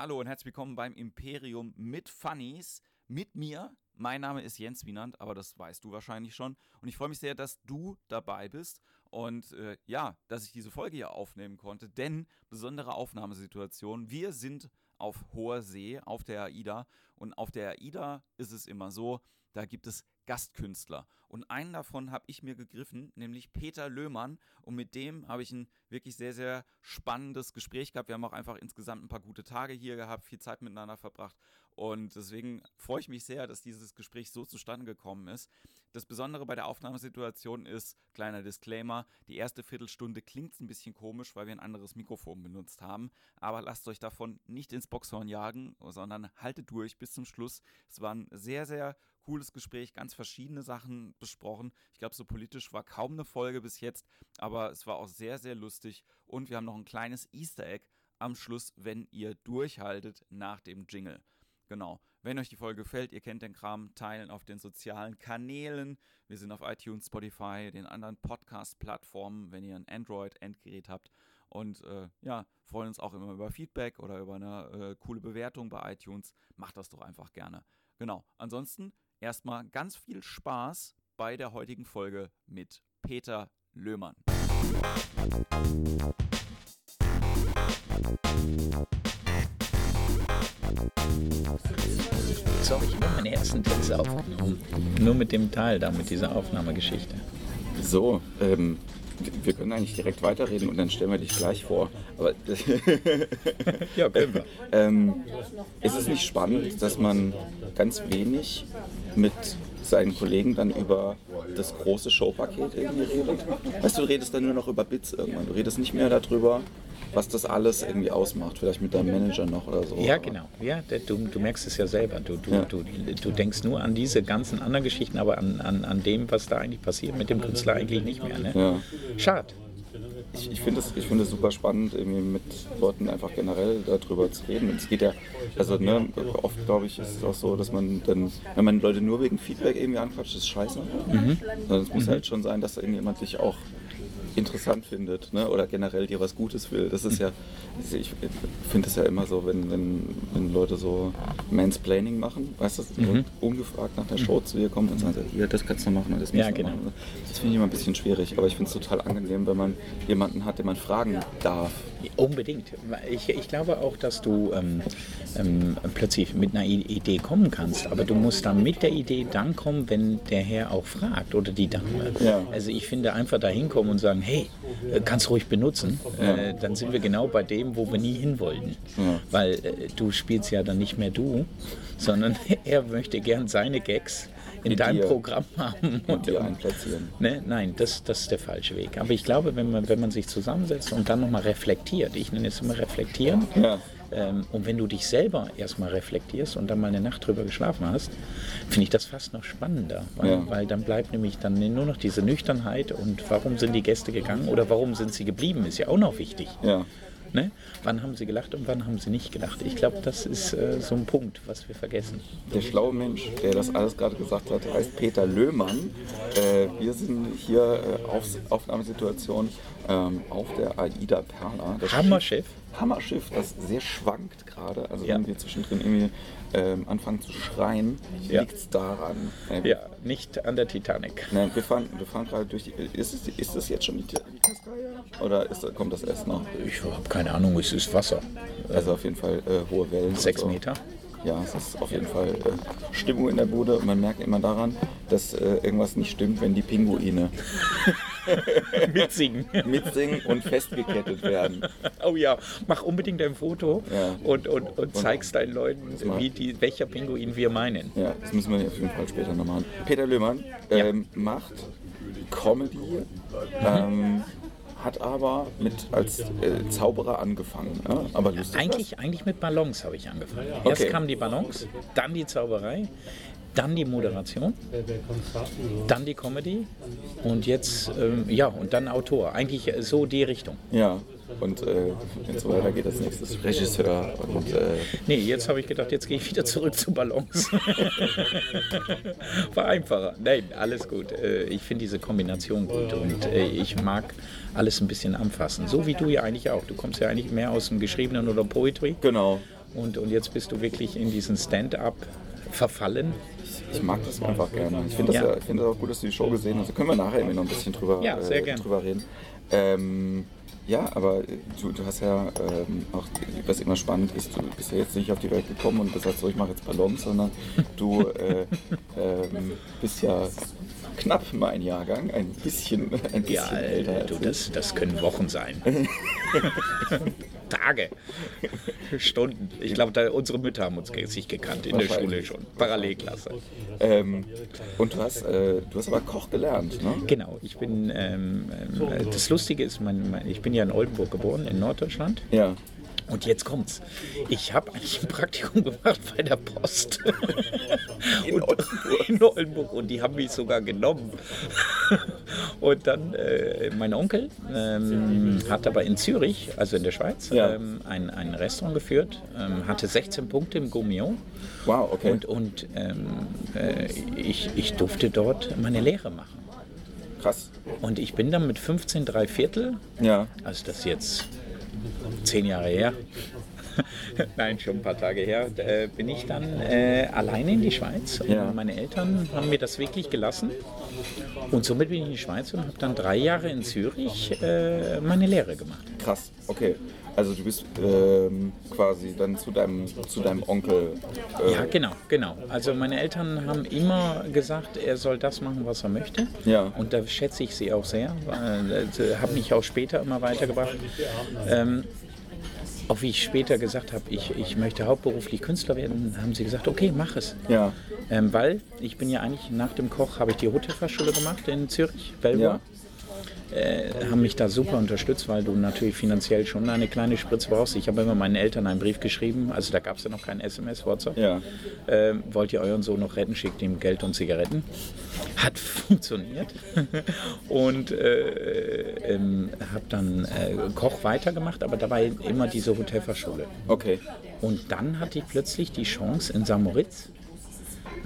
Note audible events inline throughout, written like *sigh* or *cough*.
Hallo und herzlich willkommen beim Imperium mit Funnies. Mit mir. Mein Name ist Jens Wienand, aber das weißt du wahrscheinlich schon. Und ich freue mich sehr, dass du dabei bist und äh, ja, dass ich diese Folge hier aufnehmen konnte. Denn besondere Aufnahmesituation. Wir sind auf hoher See, auf der AIDA. Und auf der AIDA ist es immer so, da gibt es Gastkünstler. Und einen davon habe ich mir gegriffen, nämlich Peter Löhmann. Und mit dem habe ich ein wirklich sehr, sehr spannendes Gespräch gehabt. Wir haben auch einfach insgesamt ein paar gute Tage hier gehabt, viel Zeit miteinander verbracht. Und deswegen freue ich mich sehr, dass dieses Gespräch so zustande gekommen ist. Das Besondere bei der Aufnahmesituation ist, kleiner Disclaimer, die erste Viertelstunde klingt ein bisschen komisch, weil wir ein anderes Mikrofon benutzt haben. Aber lasst euch davon nicht ins Boxhorn jagen, sondern haltet durch bis zum Schluss. Es war ein sehr, sehr cooles Gespräch, ganz verschiedene Sachen besprochen. Ich glaube, so politisch war kaum eine Folge bis jetzt, aber es war auch sehr, sehr lustig. Und wir haben noch ein kleines Easter Egg am Schluss, wenn ihr durchhaltet nach dem Jingle. Genau. Wenn euch die Folge gefällt, ihr kennt den Kram, teilen auf den sozialen Kanälen. Wir sind auf iTunes, Spotify, den anderen Podcast-Plattformen, wenn ihr ein Android-Endgerät habt. Und äh, ja, freuen uns auch immer über Feedback oder über eine äh, coole Bewertung bei iTunes. Macht das doch einfach gerne. Genau. Ansonsten erstmal ganz viel Spaß bei der heutigen Folge mit Peter Löhmann. So habe ich immer meine ersten Texte aufgenommen. Nur mit dem Teil da, mit dieser Aufnahmegeschichte. So, ähm, wir können eigentlich direkt weiterreden und dann stellen wir dich gleich vor. Aber *laughs* ja, können wir. *laughs* ähm, ist es nicht spannend, dass man ganz wenig mit seinen Kollegen dann über das große Showpaket irgendwie redet? Weißt du, du redest dann nur noch über Bits irgendwann. Du redest nicht mehr darüber, was das alles irgendwie ausmacht, vielleicht mit deinem Manager noch oder so. Ja, genau. Ja, du, du merkst es ja selber. Du, du, ja. du, du denkst nur an diese ganzen anderen Geschichten, aber an, an, an dem, was da eigentlich passiert, mit dem Künstler eigentlich nicht mehr. Ne? Ja. Schade. Ich, ich finde es find super spannend, irgendwie mit Leuten einfach generell darüber zu reden. Und es geht ja, also ne, oft glaube ich, ist es auch so, dass man dann, wenn man Leute nur wegen Feedback irgendwie anquatscht, ist scheiße. Mhm. Also es muss mhm. halt schon sein, dass da irgendjemand sich auch interessant findet ne? oder generell dir was Gutes will. Das ist ja, ich finde es ja immer so, wenn, wenn, wenn Leute so Mansplaining machen, weißt du, mhm. ungefragt nach der Show zu dir kommen und sagen, ja, das kannst du machen und das musst ja, genau. machen. Das finde ich immer ein bisschen schwierig, aber ich finde es total angenehm, wenn man jemanden hat, den man fragen darf. Unbedingt. Ich, ich glaube auch, dass du ähm, ähm, plötzlich mit einer Idee kommen kannst, aber du musst dann mit der Idee dann kommen, wenn der Herr auch fragt oder die Dame. Ja. Also ich finde einfach da hinkommen und sagen, hey, äh, kannst ruhig benutzen, ja. äh, dann sind wir genau bei dem, wo wir nie hin wollten. Ja. Weil äh, du spielst ja dann nicht mehr du, sondern *laughs* er möchte gern seine Gags in deinem dir, Programm haben. Und dir einplatzieren. Ne? Nein, das, das ist der falsche Weg. Aber ich glaube, wenn man, wenn man sich zusammensetzt und dann nochmal reflektiert, ich nenne es immer reflektieren, ja. ähm, und wenn du dich selber erstmal reflektierst und dann mal eine Nacht drüber geschlafen hast, finde ich das fast noch spannender. Weil, ja. weil dann bleibt nämlich dann nur noch diese Nüchternheit und warum sind die Gäste gegangen oder warum sind sie geblieben, ist ja auch noch wichtig. Ja. Ne? Wann haben sie gelacht und wann haben sie nicht gelacht? Ich glaube, das ist äh, so ein Punkt, was wir vergessen. Der schlaue Mensch, der das alles gerade gesagt hat, heißt Peter Löhmann. Äh, wir sind hier äh, auf Aufnahmesituation ähm, auf der AIDA Perla. Hammerschiff. Hammerschiff, das sehr schwankt gerade. Also ja. wenn wir zwischendrin irgendwie ähm, anfangen zu schreien, ja. liegt es daran. Äh, ja, nicht an der Titanic. Nein, wir fahren, wir fahren gerade durch die. Ist es, ist es jetzt schon die Titanic? Oder ist, kommt das erst noch? Ich habe keine Ahnung, es ist Wasser. Also auf jeden Fall äh, hohe Wellen. Sechs so. Meter. Ja, es ist auf jeden Fall äh, Stimmung in der Bude und man merkt immer daran, dass äh, irgendwas nicht stimmt, wenn die Pinguine *laughs* mitsingen. mitsingen und festgekettet werden. Oh ja, mach unbedingt ein Foto ja. und, und, und zeigst deinen Leuten, wie die, welcher Pinguin wir meinen. Ja, das müssen wir auf jeden Fall später noch machen. Peter Löhmann ähm, ja. macht Comedy. Ähm, hat aber mit als äh, Zauberer angefangen. Ne? Aber eigentlich, eigentlich mit Ballons habe ich angefangen. Erst kamen die Ballons, dann die Zauberei, dann die Moderation, dann die Comedy und jetzt, ähm, ja, und dann Autor. Eigentlich so die Richtung. Ja, und äh, jetzt weiter geht als nächstes Regisseur. Und, äh nee, jetzt habe ich gedacht, jetzt gehe ich wieder zurück zu Ballons. *laughs* War einfacher. Nein, alles gut. Äh, ich finde diese Kombination gut und äh, ich mag alles ein bisschen anfassen. So wie du ja eigentlich auch. Du kommst ja eigentlich mehr aus dem Geschriebenen oder Poetry. Genau. Und, und jetzt bist du wirklich in diesen Stand-up verfallen. Ich mag das einfach gerne. Ich finde das, Ja. ja. ich das auch gut, dass du die Show gesehen hast. Da können wir nachher irgendwie noch ein bisschen drüber, Ja, sehr äh, drüber reden. Ähm, ja, aber du, du hast ja ähm, auch, was immer spannend ist, du bist ja jetzt nicht auf die Welt gekommen und gesagt, so ich mache jetzt Ballons, sondern du äh, *laughs* ähm, bist ja knapp mein Jahrgang, ein bisschen, ein bisschen Ja, älter du, das, das können Wochen sein. *laughs* Tage, *laughs* Stunden. Ich glaube, unsere Mütter haben uns sich gekannt in der Schule schon. Parallelklasse. Ähm, und du hast, äh, du hast aber Koch gelernt, ne? Genau, ich bin, ähm, ähm, das Lustige ist, mein, mein, ich bin ja in Oldenburg geboren, in Norddeutschland. Ja. Und jetzt kommt's. Ich habe eigentlich ein Praktikum gemacht bei der Post. In *laughs* und, in Oldenburg. Und die haben mich sogar genommen. *laughs* Und dann, äh, mein Onkel ähm, hat aber in Zürich, also in der Schweiz, Ja. ähm, ein, ein Restaurant geführt, ähm, hatte 16 Punkte im Gourmillon. Wow, okay. Und, und ähm, äh, ich, ich durfte dort meine Lehre machen. Krass. Und ich bin dann mit 15 drei Viertel Ja. also das jetzt zehn Jahre her, *laughs* nein, schon ein paar Tage her, äh, bin ich dann äh, alleine in die Schweiz. Ja. Meine Eltern haben mir das wirklich gelassen. Und somit bin ich in die Schweiz und habe dann drei Jahre in Zürich äh, meine Lehre gemacht. Krass, okay. Also du bist ähm, quasi dann zu deinem, zu deinem Onkel. Äh, Ja, genau, genau. Also meine Eltern haben immer gesagt, er soll das machen, was er möchte. Ja. Und da schätze ich sie auch sehr. Äh, Habe mich auch später immer weitergebracht. Ähm, auch wie ich später gesagt habe, ich, ich möchte hauptberuflich Künstler werden, haben sie gesagt, okay, mach es. Ja. Ähm, weil ich bin ja eigentlich nach dem Koch, habe ich die Hotelfachschule gemacht in Zürich, Belvoir. Ja. Äh, haben mich da super unterstützt, weil du natürlich finanziell schon eine kleine Spritze brauchst. Ich habe immer meinen Eltern einen Brief geschrieben, also da gab es ja noch kein SMS, WhatsApp. Ja. Ähm, wollt ihr euren Sohn noch retten, schickt ihm Geld und Zigaretten. Hat *laughs* funktioniert. und äh, ähm, habe dann äh, Koch weitergemacht, aber dabei immer diese Hotelfachschule. Okay. Und dann hatte ich plötzlich die Chance in Samoritz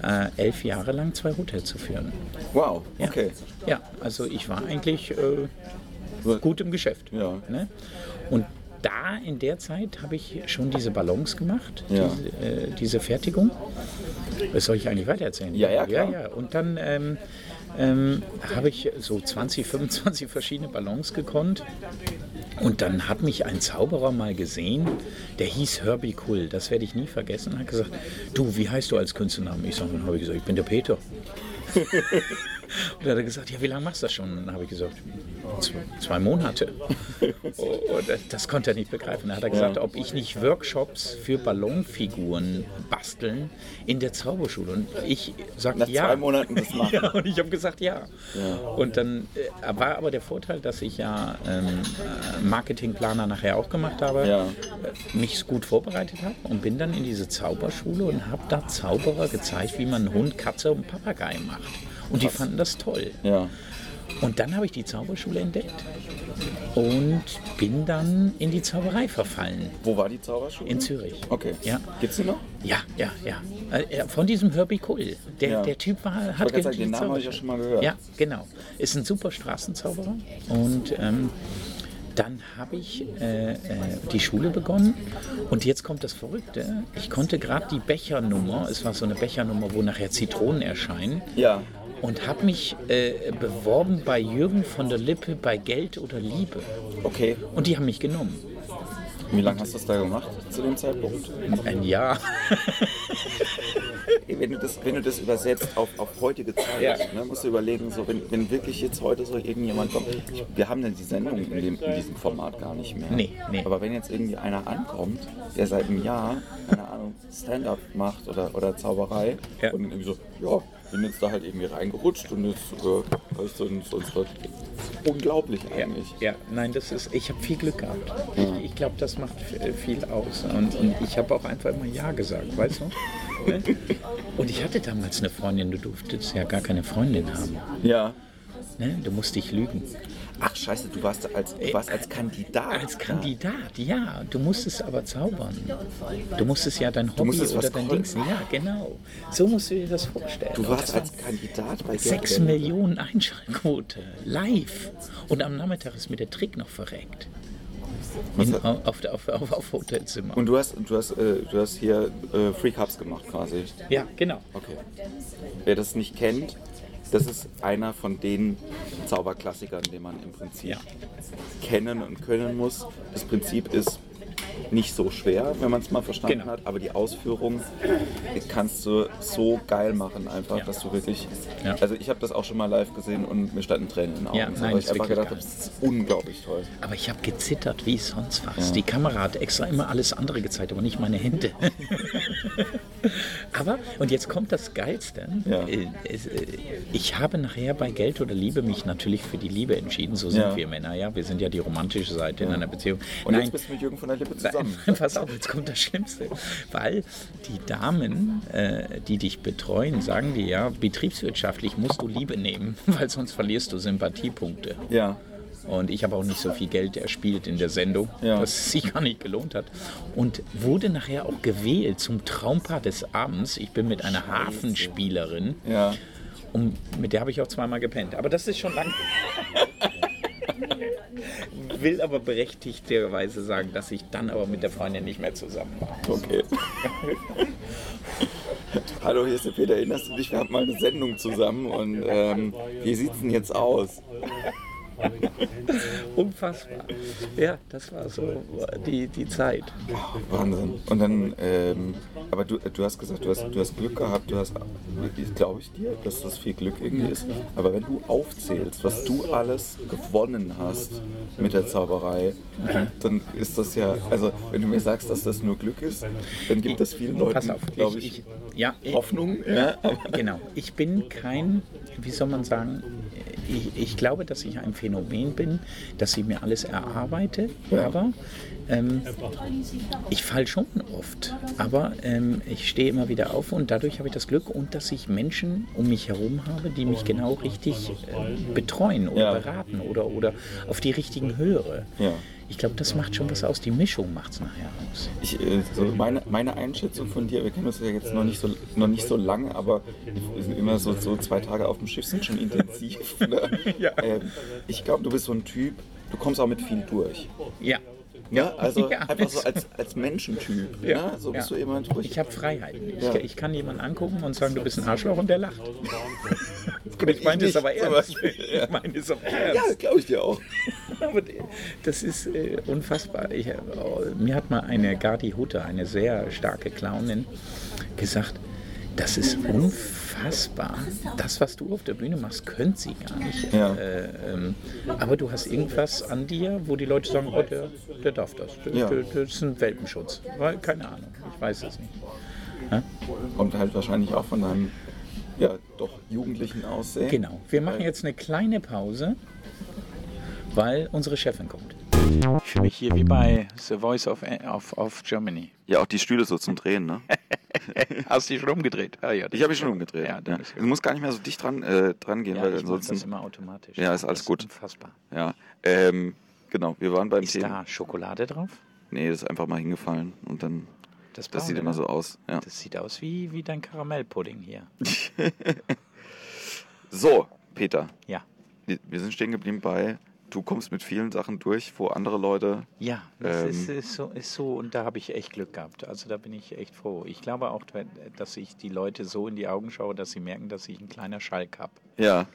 äh, elf Jahre lang zwei Hotels zu führen. Wow, Ja. okay. Ja, also ich war eigentlich äh, gut im Geschäft. Ja. Ne? Und da in der Zeit habe ich schon diese Ballons gemacht, Ja. diese, äh, diese Fertigung. Das soll ich eigentlich weitererzählen? Ja, ja, klar. ja, ja. Und dann ähm, ähm, habe ich so 20, 25 verschiedene Ballons gekonnt. Und dann hat mich ein Zauberer mal gesehen, der hieß Herbie Kull, das werde ich nie vergessen, hat gesagt, du, wie heißt du als Künstlernamen? Ich sage, dann habe ich gesagt, ich bin der Peter. *laughs* Und dann hat er gesagt, ja, wie lange machst du das schon? Und dann habe ich gesagt, zwei, Monate. *laughs* Und das konnte er nicht begreifen. Dann hat er gesagt, ob ich nicht Workshops für Ballonfiguren basteln in der Zauberschule. Und ich sagte Nach ja. zwei Monaten das *laughs* machen. Ja, und ich habe gesagt ja. Und dann äh, war aber der Vorteil, dass ich ja ähm, äh, Marketingplaner nachher auch gemacht habe, Ja. äh, mich gut vorbereitet habe und bin dann in diese Zauberschule und habe da Zauberer gezeigt, wie man Hund, Katze und Papagei macht. Und die fanden das toll. Ja. Und dann habe ich die Zauberschule entdeckt und bin dann in die Zauberei verfallen. Wo war die Zauberschule? In Zürich. Okay. Ja. Gibt's die noch? Ja, ja, ja. Äh, Von diesem Herbie Kohl. Der, Ja. der Typ war, hat gerade sagen, den Namen habe ich ja schon mal gehört. Ja, genau. Ist ein super Straßenzauberer. Und ähm, dann habe ich äh, äh, die Schule begonnen. Und jetzt kommt das Verrückte. Ich konnte gerade die Bechernummer, es war so eine Bechernummer, wo nachher Zitronen erscheinen. Ja. Und habe mich äh, beworben bei Jürgen von der Lippe bei Geld oder Liebe. Okay. Und die haben mich genommen. Wie lange hast du das da gemacht zu dem Zeitpunkt? Ein Jahr. Wenn du das, wenn du das übersetzt auf, auf heutige Zeit, Ja. ne, musst du überlegen, so, wenn, wenn wirklich jetzt heute so irgendjemand kommt, ich, wir haben denn die Sendung in, dem, in diesem Format gar nicht mehr. Nee, nee. Aber wenn jetzt irgendwie einer ankommt, der seit einem Jahr, keine Ahnung, Stand-up macht oder, oder Zauberei Ja. und irgendwie so, ja, bin jetzt da halt irgendwie reingerutscht und jetzt äh, hab ich so, so, so unglaublich Ja, eigentlich. ja, nein, das ist, ich habe viel Glück gehabt. Ich, ich glaube, das macht f- viel aus. Und, und ich habe auch einfach immer Ja gesagt, weißt du? Ne? *laughs* Und ich hatte damals eine Freundin, du durftest ja gar keine Freundin haben. Ja. Ne? Du musst dich lügen. Ach scheiße, du warst als, du warst als Kandidat. Als Kandidat, ja. Du musstest aber zaubern. Du musstest ja dein Hobby oder dein. Dings. Ja, genau. So musst du dir das vorstellen. Du warst als Kandidat bei Sechs Geld. Millionen Einschaltquote. Live. Und am Nachmittag ist mir der Trick noch verreckt. In, auf, auf, auf, auf Hotelzimmer. Und du hast, du hast, äh, du hast hier äh, Free Cups gemacht quasi. ja, genau. Okay. Wer das nicht kennt, das ist einer von den Zauberklassikern, den man im Prinzip Ja. kennen und können muss. Das Prinzip ist nicht so schwer, wenn man es mal verstanden Genau. hat, aber die Ausführung kannst du so geil machen, einfach, Ja. dass du wirklich. Ja. Also ich habe das auch schon mal live gesehen und mir standen Tränen in den Augen. Ja, nein, ich einfach gedacht geil. das ist unglaublich toll. Aber ich habe gezittert wie sonst was. Die Kamera hat extra immer alles andere gezeigt, aber nicht meine Hände. *laughs* aber, und jetzt kommt das Geilste. Äh, äh, Ich habe nachher bei Geld oder Liebe mich natürlich für die Liebe entschieden. So sind wir Männer, ja. Wir sind ja die romantische Seite in einer Beziehung. Und Nein, jetzt bist du mit Jürgen von der Lippe zusammen. Nein, *laughs* pass auf, jetzt kommt das Schlimmste. Weil die Damen, äh, die dich betreuen, sagen dir ja, betriebswirtschaftlich musst du Liebe nehmen, *laughs* weil sonst verlierst du Sympathiepunkte. Ja. Und ich habe auch nicht so viel Geld erspielt in der Sendung, Ja. dass es sich gar nicht gelohnt hat. Und wurde nachher auch gewählt zum Traumpaar des Abends. Ich bin mit einer Hafenspielerin Ja. und mit der habe ich auch zweimal gepennt. Aber das ist schon lang. *laughs* Will aber berechtigterweise sagen, dass ich dann aber mit der Freundin nicht mehr zusammen war. Okay. Hallo, hier ist der Peter. Erinnerst du dich? Wir hatten mal eine Sendung zusammen und ähm, wie sieht's denn jetzt aus? *laughs* Unfassbar. Ja, das war so die, die Zeit. Wahnsinn. Und dann, ähm, aber du, du hast gesagt, du hast, du hast Glück gehabt, du hast, glaube ich dir, dass das viel Glück irgendwie ist. Aber wenn du aufzählst, was du alles gewonnen hast mit der Zauberei, dann ist das ja, also wenn du mir sagst, dass das nur Glück ist, dann gibt es vielen Leuten, glaube ich, ich, ich, ja, Hoffnung. Ja, Genau. Ich bin kein, wie soll man sagen, ich, ich glaube, dass ich ein Phänomen bin, dass ich mir alles erarbeite, aber ähm, ich falle schon oft. Aber ähm, ich stehe immer wieder auf und dadurch habe ich das Glück und dass ich Menschen um mich herum habe, die mich genau richtig äh, betreuen oder Ja. beraten oder, oder auf die richtigen höre. Ja. Ich glaube, das macht schon was aus. Die Mischung macht es nachher aus. Ich, äh, so meine, meine Einschätzung von dir, wir kennen uns ja jetzt noch nicht so, noch nicht so lange, aber wir sind immer so, so zwei Tage auf dem Schiff sind schon intensiv. *laughs* Ne? Ähm, ich glaube, du bist so ein Typ, du kommst auch mit viel durch. Ja. *laughs* Ja, also Ja. einfach so als, als Menschentyp. Ja, Ne? So bist ja. du jemand, wo ich, habe Freiheiten. Ich, Ja. ich kann jemanden angucken und sagen, du bist ein Arschloch und der lacht. *laughs* bin Ich meine es aber ernst. *laughs* Ich meine es aber ja, ernst. glaube ich dir auch. Aber das ist äh, unfassbar. Ich, äh, mir hat mal eine Gardi Hutter, eine sehr starke Clownin, gesagt, das ist unfassbar. Das, was du auf der Bühne machst, könnte sie gar nicht. Ja. Äh, ähm, aber du hast irgendwas an dir, wo die Leute sagen, oh, der, der darf das. Der, Ja. der, das ist ein Welpenschutz. Weil, keine Ahnung, ich weiß es nicht. Kommt halt wahrscheinlich auch von deinem, ja, doch jugendlichen Aussehen. Genau. Wir machen jetzt eine kleine Pause, weil unsere Chefin kommt. Ich fühle mich hier wie bei The Voice of, of, of Germany. Ja, auch die Stühle so zum Drehen, ne? *laughs* Hast du dich schon umgedreht? Ah, ja, Ich habe mich schon umgedreht. Ja, Ja, ist Du musst gar nicht mehr so dicht dran, äh, dran gehen, Ja, weil ich ansonsten. das immer automatisch. Ja, ist alles das gut. Unfassbar. Ja, ähm, genau, wir waren beim Ist Thema. da Schokolade drauf? Nee, das ist einfach mal hingefallen und dann, Das, das sieht immer so aus. Ja. Das sieht aus wie, wie dein Karamellpudding hier. *laughs* So, Peter, Ja. wir sind stehen geblieben bei, du kommst mit vielen Sachen durch, wo andere Leute, Ja, das Ähm. ist, ist, so, ist so und da habe ich echt Glück gehabt. Also da bin ich echt froh. Ich glaube auch, dass ich die Leute so in die Augen schaue, dass sie merken, dass ich ein kleiner Schalk habe. ja,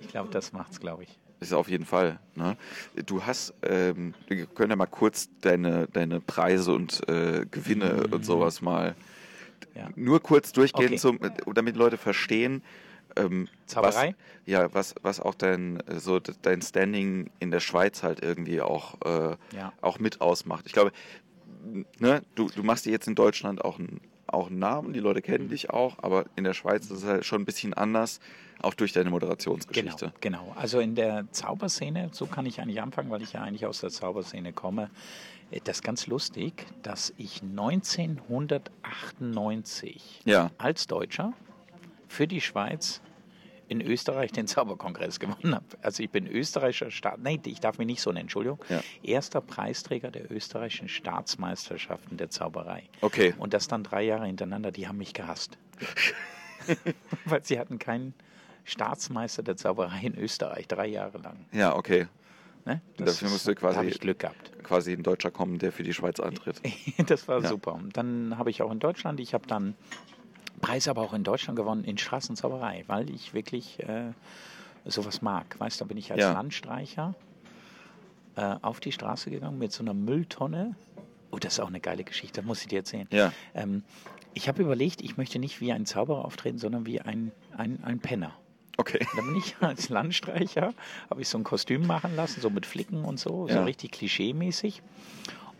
Ich glaube, das macht's, glaube ich. ist auf jeden Fall. Ne? Du hast, ähm, wir können ja mal kurz deine, deine Preise und äh, Gewinne und sowas mal Mhm. Ja. nur kurz durchgehen, Okay. zum, damit Leute verstehen. Ähm, Zauberei? Was, ja, was, was auch dein, äh, so dein Standing in der Schweiz halt irgendwie auch, äh, Ja. auch mit ausmacht. Ich glaube, ne, du, du machst dir jetzt in Deutschland auch einen, auch einen Namen, die Leute Mhm. kennen dich auch, aber in der Schweiz ist es halt schon ein bisschen anders, auch durch deine Moderationsgeschichte. Genau, genau. Also in der Zauberszene, so kann ich eigentlich anfangen, weil ich ja eigentlich aus der Zauberszene komme. Äh, Das ist ganz lustig, dass ich 1998 Ja. als Deutscher für die Schweiz in Österreich den Zauberkongress gewonnen habe. Also ich bin österreichischer Staat, nein, ich darf mich nicht so nennen, Entschuldigung. Ja. Erster Preisträger der österreichischen Staatsmeisterschaften der Zauberei. Okay. Und das dann drei Jahre hintereinander, die haben mich gehasst. *laughs* Weil sie hatten keinen Staatsmeister der Zauberei in Österreich, drei Jahre lang. Ja, okay. Ne? Dafür musst du da quasi, habe ich Glück gehabt. quasi ein Deutscher kommen, der für die Schweiz antritt. *laughs* das war Ja. super. Und dann habe ich auch in Deutschland, ich habe dann Preis aber auch in Deutschland gewonnen in Straßenzauberei, weil ich wirklich äh, sowas mag. Weißt du, da bin ich als Ja. Landstreicher äh, auf die Straße gegangen mit so einer Mülltonne. Oh, das ist auch eine geile Geschichte, das muss ich dir erzählen. Ja. Ähm, ich habe überlegt, ich möchte nicht wie ein Zauberer auftreten, sondern wie ein, ein, ein Penner. Okay. Da bin ich *laughs* als Landstreicher, habe ich so ein Kostüm machen lassen, so mit Flicken und so, so Ja. richtig klischee-mäßig.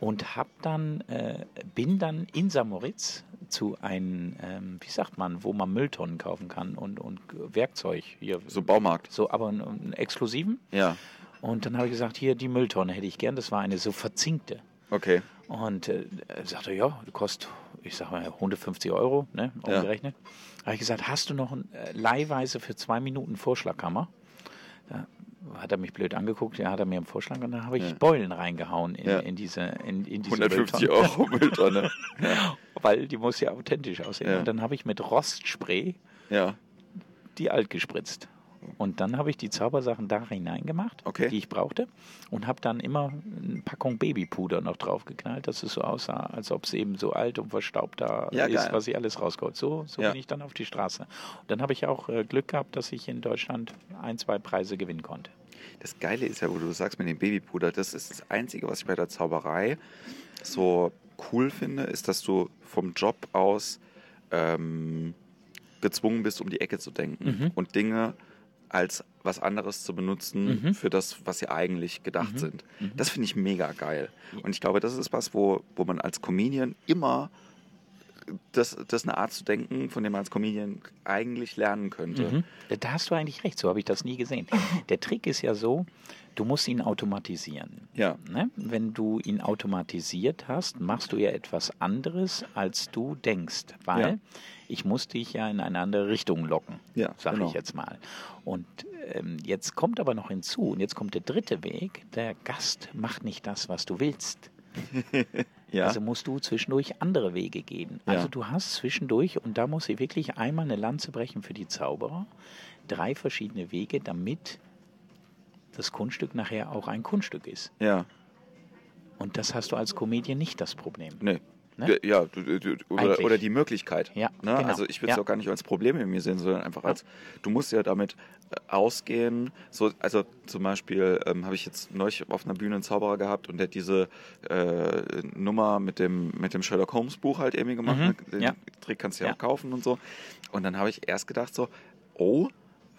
Und hab dann, äh, bin dann in Samoritz zu einem, ähm, wie sagt man, wo man Mülltonnen kaufen kann und, und Werkzeug hier. So Baumarkt. So, aber einen, einen exklusiven. Ja. Und dann habe ich gesagt, hier, die Mülltonne hätte ich gern. Das war eine so verzinkte. Okay. Und äh, er sagte, ja, die kostet, ich sag mal, 150 Euro, ne, Ja. umgerechnet. Da habe ich gesagt, hast du noch ein, äh, leihweise für zwei Minuten Vorschlaghammer? Da hat er mich blöd angeguckt, ja, hat er mir einen Vorschlag und dann habe ich Ja. Beulen reingehauen in, Ja. in diese in, in diese 150 Mülltonne. Euro Mülltonne. *laughs* Ja. Weil die muss ja authentisch aussehen. Und dann habe ich mit Rostspray die alt gespritzt. Und dann habe ich die Zaubersachen da hineingemacht, Okay. die ich brauchte, und habe dann immer eine Packung Babypuder noch draufgeknallt, dass es so aussah, als ob es eben so alt und verstaubt da Ja, ist, geil. was ich alles rausgeholt. So, so Ja. bin ich dann auf die Straße. Und dann habe ich auch äh, Glück gehabt, dass ich in Deutschland ein, zwei Preise gewinnen konnte. Das Geile ist ja, wo du sagst mit dem Babypuder, das ist das Einzige, was ich bei der Zauberei so cool finde, ist, dass du vom Job aus ähm, gezwungen bist, um die Ecke zu denken Mhm. und Dinge als was anderes zu benutzen Mhm. für das, was sie eigentlich gedacht Mhm. sind. Mhm. Das finde ich mega geil. Und ich glaube, das ist was, wo, wo man als Comedian immer das, das ist eine Art zu denken, von dem man als Comedian eigentlich lernen könnte. Mhm. Da hast du eigentlich recht, so habe ich das nie gesehen. *laughs* Der Trick ist ja so, du musst ihn automatisieren. Ja. Ne? Wenn du ihn automatisiert hast, machst du ja etwas anderes, als du denkst. Weil Ja. ich muss dich ja in eine andere Richtung locken, Ja, sage genau. ich jetzt mal. Und ähm, jetzt kommt aber noch hinzu, und jetzt kommt der dritte Weg, der Gast macht nicht das, was du willst. *laughs* Ja. Also musst du zwischendurch andere Wege gehen. Ja. Also du hast zwischendurch, und da muss ich wirklich einmal eine Lanze brechen für die Zauberer, drei verschiedene Wege, damit das Kunststück nachher auch ein Kunststück ist. ja. Und das hast du als Comedian nicht das Problem. Nee. Ne? Ja, du, du, oder, oder die Möglichkeit. Ja, ne? genau. Also ich würde es Ja. auch gar nicht als Problem in mir sehen, sondern einfach als, du musst ja damit äh, ausgehen. So, also zum Beispiel ähm, habe ich jetzt neulich auf einer Bühne einen Zauberer gehabt und der hat diese äh, Nummer mit dem, mit dem Sherlock Holmes Buch halt irgendwie gemacht. Mhm. Ne? Den Ja. Trick kannst du ja, Ja. auch kaufen und so. Und dann habe ich erst gedacht so, oh,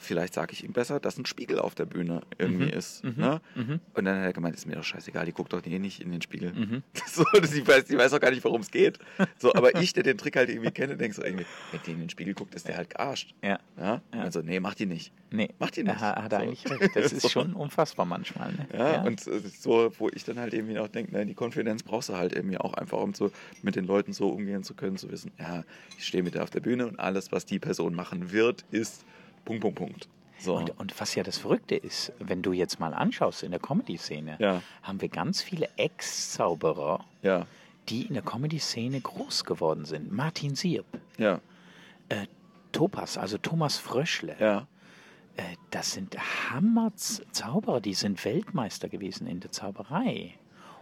vielleicht sage ich ihm besser, dass ein Spiegel auf der Bühne irgendwie Mhm. ist. Mhm. Ne? Mhm. Und dann hat er gemeint, ist mir doch scheißegal, die guckt doch eh nicht in den Spiegel. Mhm. *laughs* So, die, weiß, die weiß auch gar nicht, worum es geht. So, aber ich, der den Trick halt irgendwie kenne, denke so irgendwie, wenn die in den Spiegel guckt, ist der halt gearscht. Ja, Ja? Und Ja. so, nee, mach die nicht. nee. Macht die nicht. Er hat er So. eigentlich recht. Das ist *laughs* So. schon unfassbar manchmal. Ne? Ja, und äh, so, wo ich dann halt irgendwie auch denke, die Konfidenz brauchst du halt irgendwie auch einfach, um so mit den Leuten so umgehen zu können, zu wissen, ja, ich stehe mit der auf der Bühne und alles, was die Person machen wird, ist Punkt, Punkt, Punkt. So. Und, und was ja das Verrückte ist, wenn du jetzt mal anschaust in der Comedy-Szene, Ja. haben wir ganz viele Ex-Zauberer, ja, die in der Comedy-Szene groß geworden sind. Martin Sierp, ja, äh, Topas, also Thomas Fröschle. ja, Äh, das sind Hammer-Zauberer, die sind Weltmeister gewesen in der Zauberei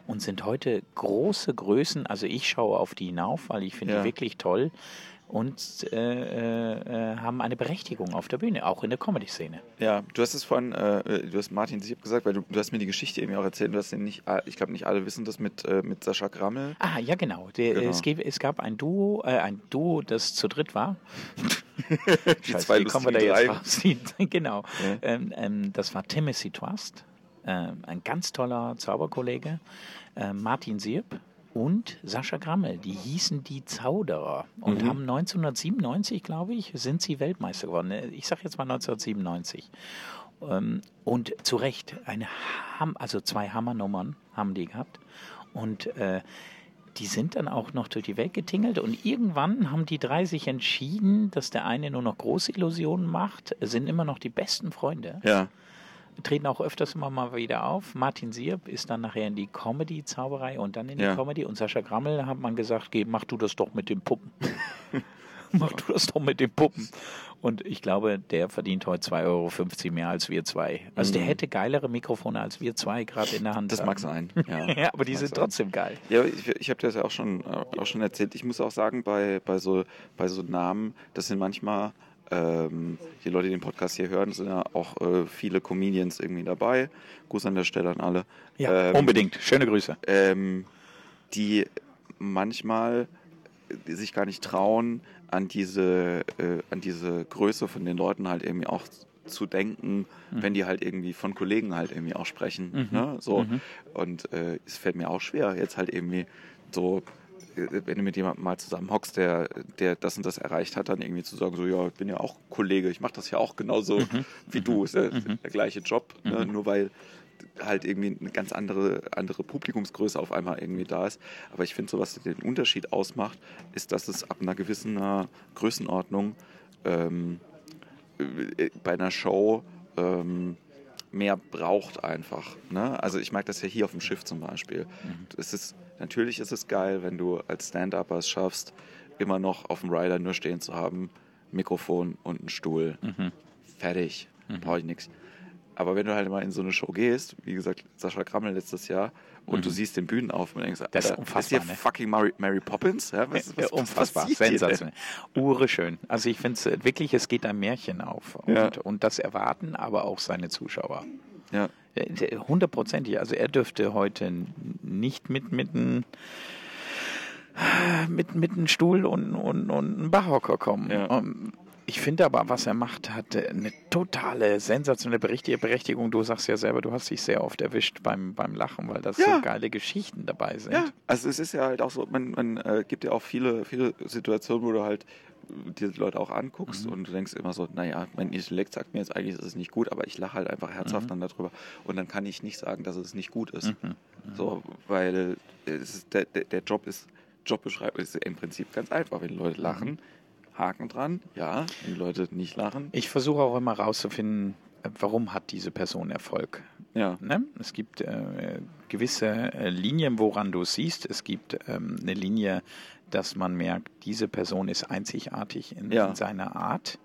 und sind heute große Größen. Also ich schaue auf die hinauf, weil ich finde die wirklich toll und äh, äh, äh, haben eine Berechtigung auf der Bühne, auch in der Comedy-Szene. ja. Du hast es vorhin, äh, du hast Martin Sieb gesagt, weil du, du hast mir die Geschichte irgendwie auch erzählt, du hast nicht, ich glaube nicht alle wissen das mit, äh, mit Sascha Grammel. Ah, ja, genau. Der, Genau. Es, gab, es gab ein Duo, äh, ein Duo, das zu dritt war. *laughs* Die zwei wie kommen wir da lustigen jetzt drei. raus? *laughs* Genau. Ja. Ähm, ähm, das war Timothy Twast, ähm, ein ganz toller Zauberkollege, äh, Martin Sierp und Sascha Grammel. Die hießen die Zauderer und Mhm. haben 1997, glaube ich, sind sie Weltmeister geworden. Ich sage jetzt mal 1997. Ähm, und zu Recht, eine Ham also zwei Hammernummern haben die gehabt. Und äh, die sind dann auch noch durch die Welt getingelt und irgendwann haben die drei sich entschieden, dass der eine nur noch große Illusionen macht, sind immer noch die besten Freunde, Ja, treten auch öfters immer mal wieder auf. Martin Sierp ist dann nachher in die Comedy-Zauberei und dann in die Ja. Comedy und Sascha Grammel hat man gesagt, geh, mach du das doch mit den Puppen. *laughs* mach du das doch mit den Puppen. Und ich glaube, der verdient heute 2,50 Euro mehr als wir zwei. Also der hätte geilere Mikrofone als wir zwei gerade in der Hand. Das haben. mag sein. *laughs* Ja, Ja, aber die sind sein. trotzdem geil. Ja, ich, ich habe das ja auch schon, äh, auch schon erzählt. Ich muss auch sagen, bei, bei, so, bei so Namen, das sind manchmal, ähm, die Leute, die den Podcast hier hören, sind ja auch äh, viele Comedians irgendwie dabei. Gruß an der Stelle an alle. Ja, Ähm, unbedingt. Schöne Grüße. ähm, die manchmal äh, sich gar nicht trauen, an diese, äh, an diese Größe von den Leuten halt irgendwie auch zu denken, wenn die halt irgendwie von Kollegen halt irgendwie auch sprechen. Ne? So. Und äh, es fällt mir auch schwer, jetzt halt irgendwie so, wenn du mit jemandem mal zusammen hockst, der, der das und das erreicht hat, dann irgendwie zu sagen, so ja, ich bin ja auch Kollege, ich mache das ja auch genauso wie du, ist ja der gleiche Job, ne? nur weil halt irgendwie eine ganz andere, andere Publikumsgröße auf einmal irgendwie da ist. Aber ich finde, so was den Unterschied ausmacht, ist, dass es ab einer gewissen äh, Größenordnung ähm, äh, bei einer Show ähm, mehr braucht einfach. Ne? Also ich mag das ja hier auf dem Schiff zum Beispiel. Es ist, natürlich ist es geil, wenn du als Stand-Upper es schaffst, immer noch auf dem Rider nur stehen zu haben, Mikrofon und einen Stuhl. Fertig. Brauche ich nichts. Aber wenn du halt mal in so eine Show gehst, wie gesagt, Sascha Krammel letztes Jahr, und du siehst den Bühnenauf und denkst, Mhm. Das ist unfassbar, hier ne? fucking Mary, Mary Poppins? Ja, was, was, unfassbar, sensationell. Ure schön. Also ich finde es wirklich, es geht ein Märchen auf. Und, Ja. und das erwarten aber auch seine Zuschauer. Ja, Äh, Hundertprozentig. Also er dürfte heute nicht mit mit einem mit, mit einem Stuhl und, und, und einem Barhocker kommen. Ja. Ähm, Ich finde aber, was er macht, hat eine totale, sensationelle Berechtigung. Du sagst ja selber, du hast dich sehr oft erwischt beim, beim Lachen, weil das Ja. so geile Geschichten dabei sind. Ja, also es ist ja halt auch so, man, man äh, gibt ja auch viele, viele Situationen, wo du halt dir die Leute auch anguckst Mhm. und du denkst immer so, naja, mein Intellekt sagt mir jetzt eigentlich, ist es nicht gut, aber ich lache halt einfach herzhaft Mhm. dann darüber und dann kann ich nicht sagen, dass es nicht gut ist. So, weil ist, der, der, Job ist, Jobbeschreibung ist im Prinzip ganz einfach. Wenn Leute lachen, Haken dran, ja, wenn die Leute nicht lachen, Ich versuche auch immer rauszufinden, warum hat diese Person Erfolg. ja. Ne? Es gibt äh, gewisse äh, Linien, woran du siehst. Es gibt ähm, eine Linie, dass man merkt, diese Person ist einzigartig in, Ja. in seiner Art.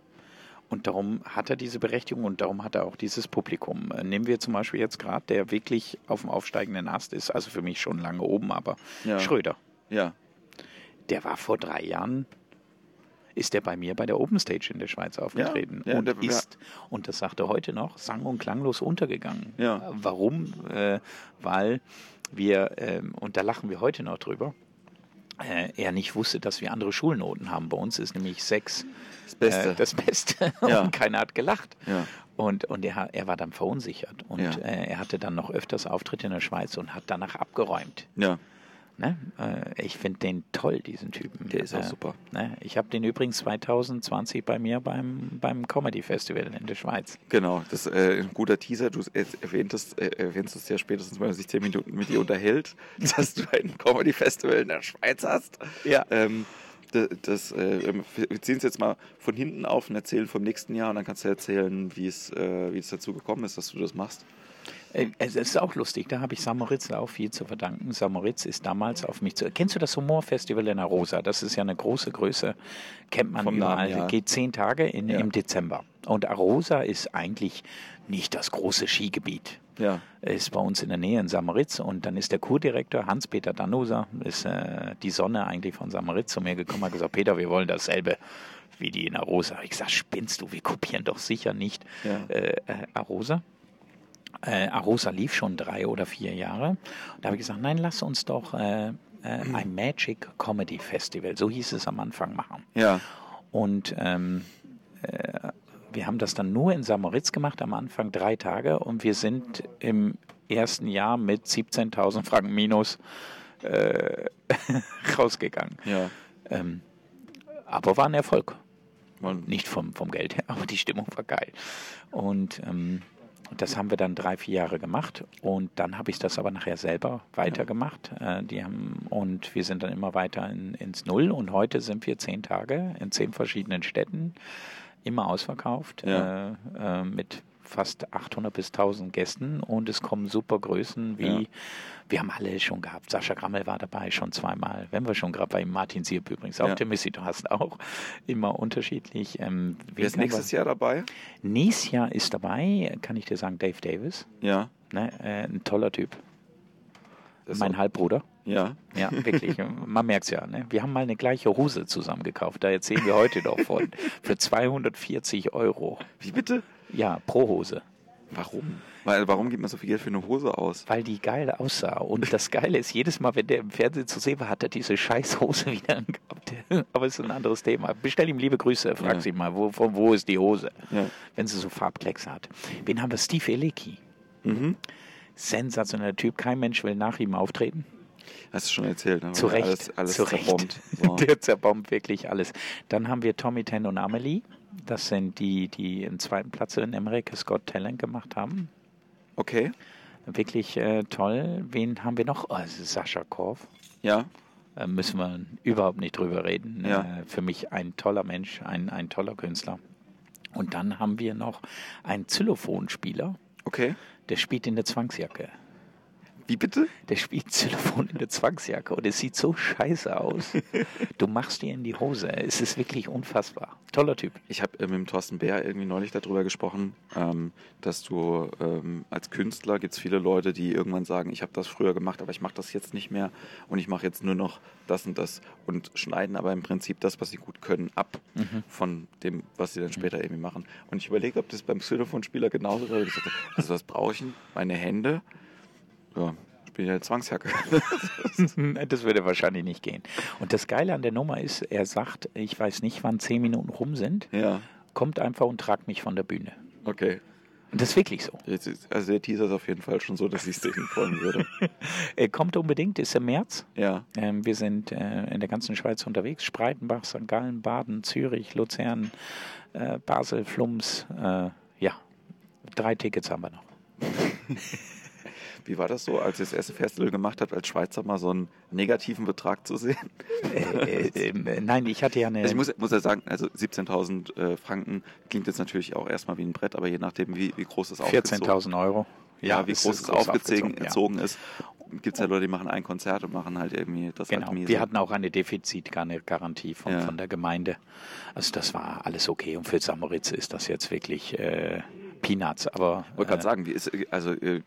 Und darum hat er diese Berechtigung und darum hat er auch dieses Publikum. Äh, nehmen wir zum Beispiel jetzt gerade, der wirklich auf dem aufsteigenden Ast ist, also für mich schon lange oben, aber Ja. Schröder, Ja, der war vor drei Jahren, ist der bei mir bei der Open Stage in der Schweiz aufgetreten ja, und der- ist, und das sagt er heute noch, sang- und klanglos untergegangen. Ja. Warum? Äh, weil wir, ähm, und da lachen wir heute noch drüber, äh, er nicht wusste, dass wir andere Schulnoten haben. Bei uns ist nämlich sechs das Beste. Äh, das Beste *laughs* Ja. und keiner hat gelacht. Ja. Und, und er, er war dann verunsichert und Ja. äh, er hatte dann noch öfters Auftritte in der Schweiz und hat danach abgeräumt. ja, Ne? Äh, ich finde den toll, diesen Typen. Der ist auch Äh, super. Ne? Ich habe den übrigens 2020 bei mir beim, beim Comedy Festival in der Schweiz. Genau, das ist äh, ein guter Teaser. Du äh, erwähntest, äh, erwähnst es ja spätestens, wenn man sich zehn Minuten mit dir unterhält, *laughs* dass du ein Comedy-Festival in der Schweiz hast. Ja. Ähm, das, das, äh, wir ziehen es jetzt mal von hinten auf und erzählen vom nächsten Jahr und dann kannst du erzählen, wie es, äh, wie es dazu gekommen ist, dass du das machst. Äh, Es ist auch lustig, da habe ich Samoritz auch viel zu verdanken. Samoritz ist damals auf mich zu. Kennst du das Humorfestival in Arosa? Das ist ja eine große Größe, kennt man Vom überall. Namen, ja. Geht zehn Tage in, Ja. im Dezember. Und Arosa ist eigentlich nicht das große Skigebiet. Ja. ist bei uns in der Nähe in Samaritz und dann ist der Kurdirektor Hans-Peter Danuser, ist äh, die Sonne eigentlich von Samaritz zu mir gekommen, hat gesagt, Peter, wir wollen dasselbe wie die in Arosa. Ich gesagt, spinnst du, wir kopieren doch sicher nicht Ja. äh, äh, Arosa. Äh, Arosa lief schon drei oder vier Jahre. Da habe ich gesagt, nein, lass uns doch äh, äh, ein Magic Comedy Festival, so hieß es am Anfang, machen. Ja. Und ähm, äh, wir haben das dann nur in Samoritz gemacht, am Anfang drei Tage. Und wir sind im ersten Jahr mit 17.000 Franken minus äh, *laughs* rausgegangen. Ja. Ähm, aber war ein Erfolg. Nicht vom, vom Geld her, aber die Stimmung war geil. Und ähm, das haben wir dann drei, vier Jahre gemacht. Und dann habe ich das aber nachher selber weitergemacht. Äh, die haben, und wir sind dann immer weiter in, ins Null. Und heute sind wir zehn Tage in zehn verschiedenen Städten, immer ausverkauft, Ja. äh, äh, mit fast 800 bis 1000 Gästen und es kommen super Größen wie, Ja. wir haben alle schon gehabt. Sascha Grammel war dabei schon zweimal. Wenn wir schon gerade bei Martin Sieb übrigens, auch Ja. der Missy, du hast auch immer unterschiedlich. Ähm, Wer ist nächstes? Jahr dabei? Nächstes Jahr ist dabei, kann ich dir sagen, Dave Davis. Ja. Ne? Äh, ein toller Typ. Das mein Halbbruder. Ja. Ja, wirklich. *laughs* Man merkt es ja. Ne? Wir haben mal eine gleiche Hose zusammen gekauft. Da erzählen wir heute noch von. Für 240 Euro. Wie bitte? Ja, pro Hose. Warum? Weil, warum gibt man so viel Geld für eine Hose aus? Weil die geil aussah. Und das Geile ist, jedes Mal, wenn der im Fernsehen zu sehen war, hat er diese Scheißhose *laughs* wieder angehabt. Aber es ist ein anderes Thema. Bestell ihm liebe Grüße. Frag Ja. sie mal, wo, von wo ist die Hose? Ja. Wenn sie so Farbklecks hat. Wen haben wir? Steve Elecki. Mhm. Sensationeller Typ. Kein Mensch will nach ihm auftreten. Hast du schon erzählt, ne? Zu Recht. Alles, alles zu Recht. zerbombt. *laughs* So. Der zerbombt wirklich alles. Dann haben wir Tommy Ten und Amelie. Das sind die, die im zweiten Platz in America's Got Talent gemacht haben. Okay. Wirklich äh, toll. Wen haben wir noch? Oh, Sascha Korf. Ja. Äh, müssen wir überhaupt nicht drüber reden. Ja. Äh, für mich ein toller Mensch, ein, ein toller Künstler. Und dann haben wir noch einen Xylophonspieler, Okay. der spielt in der Zwangsjacke. Wie bitte? Der spielt Xylophon in der Zwangsjacke und es sieht so scheiße aus. Du machst dir in die Hose. Es ist wirklich unfassbar. Toller Typ. Ich habe äh, mit dem Thorsten Bär irgendwie neulich darüber gesprochen, ähm, dass du ähm, als Künstler gibt es viele Leute, die irgendwann sagen, ich habe das früher gemacht, aber ich mache das jetzt nicht mehr und ich mache jetzt nur noch das und das und schneiden aber im Prinzip das, was sie gut können, ab von dem, was sie dann später irgendwie machen. Und ich überlege, ob das beim Xylophonspieler genauso sagte, Also was brauche ich denn? Meine Hände? Ja, ich bin ja eine Zwangsjacke. *laughs* *laughs* Das würde wahrscheinlich nicht gehen. Und das Geile an der Nummer ist, er sagt, ich weiß nicht, wann zehn Minuten rum sind, ja, kommt einfach und tragt mich von der Bühne. okay. Und das ist wirklich so. Ist, also der Teaser ist auf jeden Fall schon so, dass ich es sehen wollen würde. *laughs* Er kommt unbedingt, ist im März. Ja, Ähm, wir sind äh, in der ganzen Schweiz unterwegs. Spreitenbach, St. Gallen, Baden, Zürich, Luzern, äh, Basel, Flums. Äh, ja, drei Tickets haben wir noch. Wie war das so, als ihr das erste Festival gemacht habt, als Schweizer mal so einen negativen Betrag zu sehen? Äh, äh, äh, nein, ich hatte ja eine. Also ich muss, muss ja sagen, also 17.000 äh, Franken klingt jetzt natürlich auch erstmal wie ein Brett, aber je nachdem, wie, wie groß es aufgezogen 14.000 Euro. Ja, wie ist groß es groß aufgezogen aufgezogen, ja. ist, gibt es ja Leute, die machen ein Konzert und machen halt irgendwie das Genau. halt. Wir hatten auch eine Defizitgarantie von, Ja. von der Gemeinde. Also das war alles okay. Und für Samoritz ist das jetzt wirklich äh, Peanuts. Aber Ich wollte gerade äh, sagen, wie ist, also äh,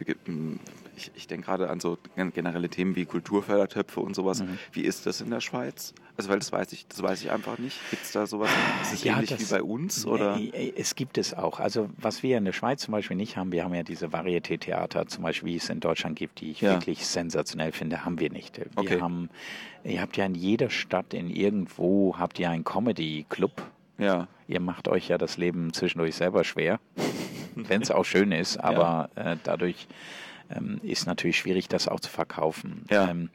ich, ich denke gerade an so gen- generelle Themen wie Kulturfördertöpfe und sowas. Mhm. Wie ist das in der Schweiz? Also weil das weiß ich, das weiß ich einfach nicht. Gibt es da sowas? Ist es Ja, ähnlich das- wie bei uns? Oder? Es gibt es auch. Also was wir in der Schweiz zum Beispiel nicht haben, wir haben ja diese Varieté-Theater, zum Beispiel, wie es in Deutschland gibt, die ich Ja. wirklich sensationell finde, haben wir nicht. Wir Okay. haben, ihr habt ja in jeder Stadt, in irgendwo, habt ihr einen Comedy-Club. Ja, Ihr macht euch ja das Leben zwischendurch selber schwer, wenn es auch schön ist, aber äh, dadurch ähm, ist natürlich schwierig, das auch zu verkaufen. Ja. Ähm,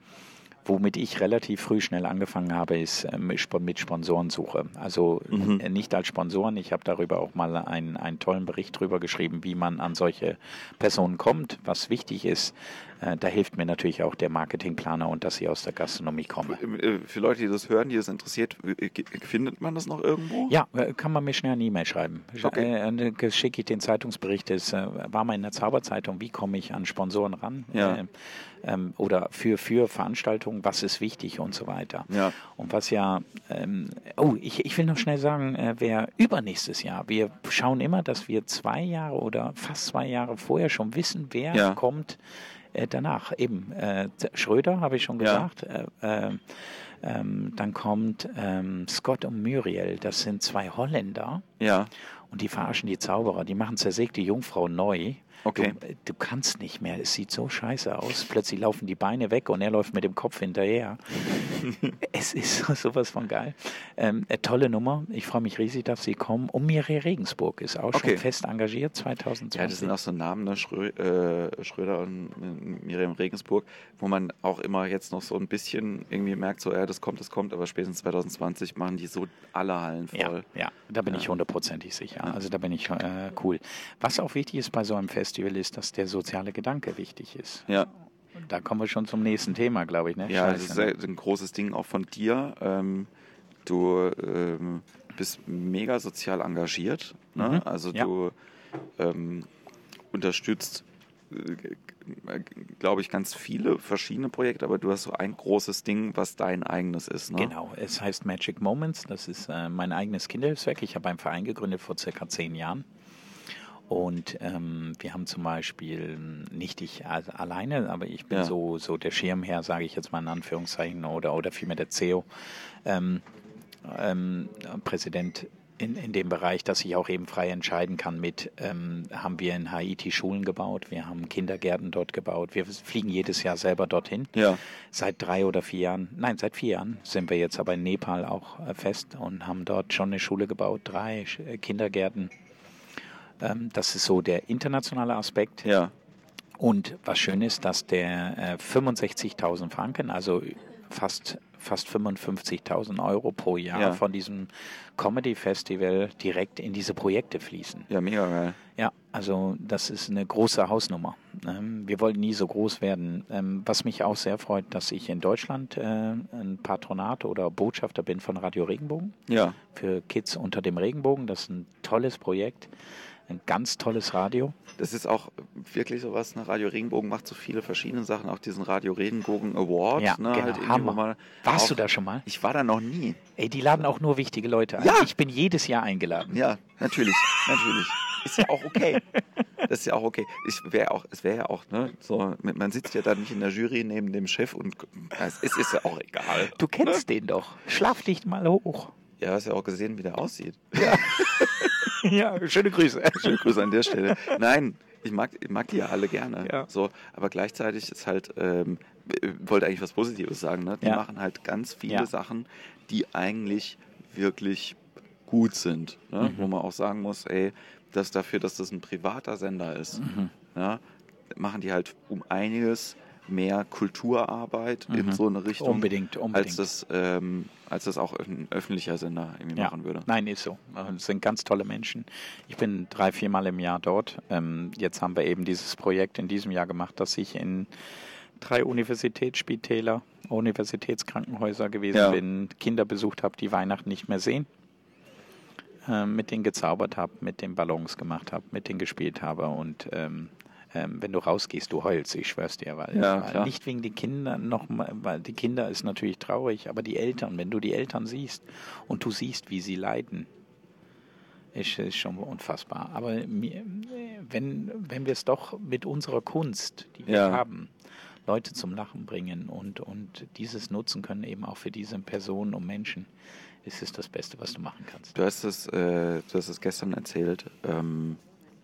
womit ich relativ früh schnell angefangen habe, ist ähm, mit Sponsorensuche. Also Mhm. äh, nicht als Sponsoren, ich habe darüber auch mal einen, einen tollen Bericht drüber geschrieben, wie man an solche Personen kommt, was wichtig ist. Äh, da hilft mir natürlich auch der Marketingplaner und dass ich aus der Gastronomie komme. Äh, Für Leute, die das hören, die das interessiert, äh, findet man das noch irgendwo? Ja, kann man mir schnell eine E-Mail schreiben. Okay. Dann schicke ich den Zeitungsbericht. Es äh, war mal in der Zauberzeitung, wie komme ich an Sponsoren ran? Ja. Äh, ähm, oder für, für Veranstaltungen, was ist wichtig und so weiter. Ja. Und was ja, ähm, oh, ich, ich will noch schnell sagen, wer übernächstes Jahr, wir schauen immer, dass wir zwei Jahre oder fast zwei Jahre vorher schon wissen, wer Ja. kommt äh, danach. Eben, äh, Schröder, habe ich schon Ja. gesagt. Äh, äh, ähm, dann kommt ähm, Scott und Muriel, das sind zwei Holländer Ja, und die verarschen die Zauberer, die machen zersägte Jungfrau neu. Okay. Du, du kannst nicht mehr, es sieht so scheiße aus. Plötzlich laufen die Beine weg und er läuft mit dem Kopf hinterher. *laughs* es ist so- sowas von geil. Ähm, eine tolle Nummer, ich freue mich riesig, dass sie kommen. Und Miriam Regensburg ist auch Okay. schon fest engagiert, 2020. Ja, das sind auch so Namen, ne? Schrö äh, Schröder und äh, Miriam Regensburg, wo man auch immer jetzt noch so ein bisschen irgendwie merkt, so, ja, das kommt, das kommt, aber spätestens 2020 machen die so alle Hallen voll. Ja, ja, da bin ich hundertprozentig sicher. Also da bin ich äh, cool. Was auch wichtig ist bei so einem Festival, ist, dass der soziale Gedanke wichtig ist. Ja, Da kommen wir schon zum nächsten Thema, glaube ich. Ne? ja, das ist Scheiße, ne? sehr- ein großes Ding auch von dir. Ähm, du ähm, bist mega sozial engagiert. Ne? Mhm, Also ja. du ähm, unterstützt, äh, glaube ich, ganz viele verschiedene Projekte, aber du hast so ein großes Ding, was dein eigenes ist. Ne? Genau, es heißt Magic Moments. Das ist äh, mein eigenes Kinderhilfswerk. Ich habe einen Verein gegründet vor circa zehn Jahren. Und ähm, wir haben zum Beispiel, nicht ich alleine, aber ich bin ja. so, so der Schirmherr, sage ich jetzt mal in Anführungszeichen, oder, oder vielmehr der CEO, ähm, ähm, Präsident in, in dem Bereich, dass ich auch eben frei entscheiden kann mit, ähm, haben wir in Haiti Schulen gebaut, wir haben Kindergärten dort gebaut, wir fliegen jedes Jahr selber dorthin. Ja. Seit drei oder vier Jahren, nein, seit vier Jahren sind wir jetzt aber in Nepal auch äh, fest und haben dort schon eine Schule gebaut, drei Kindergärten. Ähm, das ist so der internationale Aspekt. Ja. Und was schön ist, dass der äh, 65.000 Franken, also fast fast 55.000 Euro pro Jahr ja. von diesem Comedy Festival direkt in diese Projekte fließen. Ja, mega geil. Ja, also das ist eine große Hausnummer. Ähm, wir wollten nie so groß werden. Ähm, was mich auch sehr freut, dass ich in Deutschland äh, ein Patronat oder Botschafter bin von Radio Regenbogen. Ja. Für Kids unter dem Regenbogen. Das ist ein tolles Projekt ein ganz tolles Radio. Das ist auch wirklich sowas. Ne? Radio Regenbogen macht so viele verschiedene Sachen. Auch diesen Radio Regenbogen Award. Ja, ne? genau. halt Hammer. Warst auch, du da schon mal? Ich war da noch nie. Ey, die laden auch nur wichtige Leute ein. Ja. Ich bin jedes Jahr eingeladen. Ja, natürlich. natürlich. Ist ja auch okay. Das ist ja auch okay. Ich wär auch, es wäre ja auch, ne, so, man sitzt ja da nicht in der Jury neben dem Chef und es ist, ist ja auch egal. Du kennst ne? den doch. Schlaf dich mal hoch. Ja, hast ja auch gesehen, wie der aussieht. Ja. *laughs* *laughs* ja, schöne Grüße. *laughs* Schöne Grüße an der Stelle. Nein, ich mag, ich mag die ja alle gerne. Ja. So, aber gleichzeitig ist halt, ähm, wollte eigentlich was Positives sagen, ne? Die ja. machen halt ganz viele ja. Sachen, die eigentlich wirklich gut sind. Ne? Mhm. Wo man auch sagen muss, ey, das dafür, dass das ein privater Sender ist, mhm. ja, machen die halt um einiges mehr Kulturarbeit mhm. in so eine Richtung, unbedingt, unbedingt. als das ähm, als das auch ein öffentlicher Sender irgendwie ja. machen würde. Nein, ist so. Es sind ganz tolle Menschen. Ich bin drei, viermal im Jahr dort. Ähm, jetzt haben wir eben dieses Projekt in diesem Jahr gemacht, dass ich in drei Universitätsspitäler, Universitätskrankenhäuser gewesen ja. bin, Kinder besucht habe, die Weihnachten nicht mehr sehen ähm, mit denen gezaubert habe, mit den Ballons gemacht habe, mit denen gespielt habe und ähm, ähm, wenn du rausgehst, du heulst, ich schwör's dir, weil, ja, nicht wegen den Kindern noch, weil die Kinder ist natürlich traurig, aber die Eltern, wenn du die Eltern siehst und du siehst, wie sie leiden, ist, ist schon unfassbar. Aber wenn, wenn wir es doch mit unserer Kunst, die wir ja. haben, Leute zum Lachen bringen und, und dieses nutzen können, eben auch für diese Personen und Menschen, ist es das Beste, was du machen kannst. Du hast es, äh, du hast es gestern erzählt. Ähm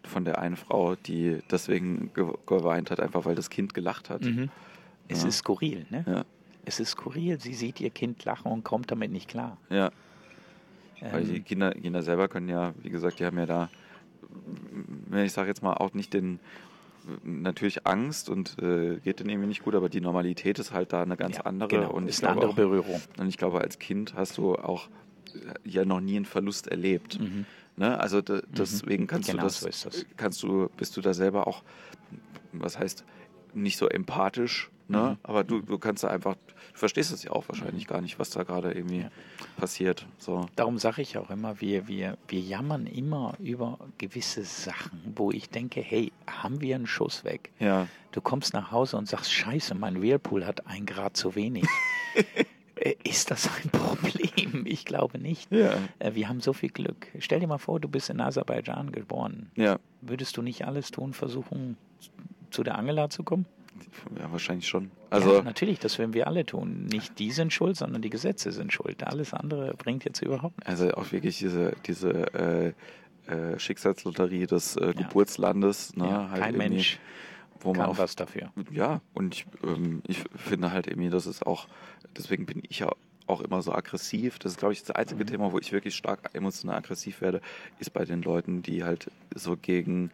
von der einen Frau, die deswegen geweint hat, einfach weil das Kind gelacht hat. Mhm. Es ja. ist skurril, ne? Ja. Es ist skurril. Sie sieht ihr Kind lachen und kommt damit nicht klar. Ja. Ähm. Weil die Kinder, Kinder selber können ja, wie gesagt, die haben ja da, ich sage jetzt mal, auch nicht den, natürlich Angst und äh, geht dann irgendwie nicht gut, aber die Normalität ist halt da eine ganz ja, andere. Genau, und ist eine andere auch, Berührung. Und ich glaube, als Kind hast du auch ja noch nie einen Verlust erlebt. Mhm. Ne? Also mhm. deswegen kannst genau du das, so das, kannst du, bist du da selber auch, was heißt, nicht so empathisch, ne? Mhm. aber du, du kannst da einfach, du verstehst es ja auch wahrscheinlich mhm. gar nicht, was da gerade irgendwie ja. passiert. So. Darum sage ich auch immer, wir, wir, wir jammern immer über gewisse Sachen, wo ich denke, hey, haben wir einen Schuss weg? Ja. Du kommst nach Hause und sagst, scheiße, mein Whirlpool hat ein Grad zu wenig. *laughs* Äh, ist das ein *laughs* Problem? Ich glaube nicht. Ja. Äh, wir haben so viel Glück. Stell dir mal vor, du bist in Aserbaidschan geboren. Ja. Würdest du nicht alles tun, versuchen, zu der Angela zu kommen? Ja, wahrscheinlich schon. Also ja, natürlich, das würden wir alle tun. Nicht die sind schuld, sondern die Gesetze sind schuld. Alles andere bringt jetzt überhaupt nichts. Also auch wirklich diese, diese äh, äh, Schicksalslotterie des äh, Geburtslandes. Ne? Ja, halt kein Mensch wo kann man was dafür. Ja, und ich, ähm, ich finde halt irgendwie, dass es auch, deswegen bin ich ja auch immer so aggressiv. Das ist, glaube ich, das einzige mhm. Thema, wo ich wirklich stark emotional aggressiv werde, ist bei den Leuten, die halt so gegen,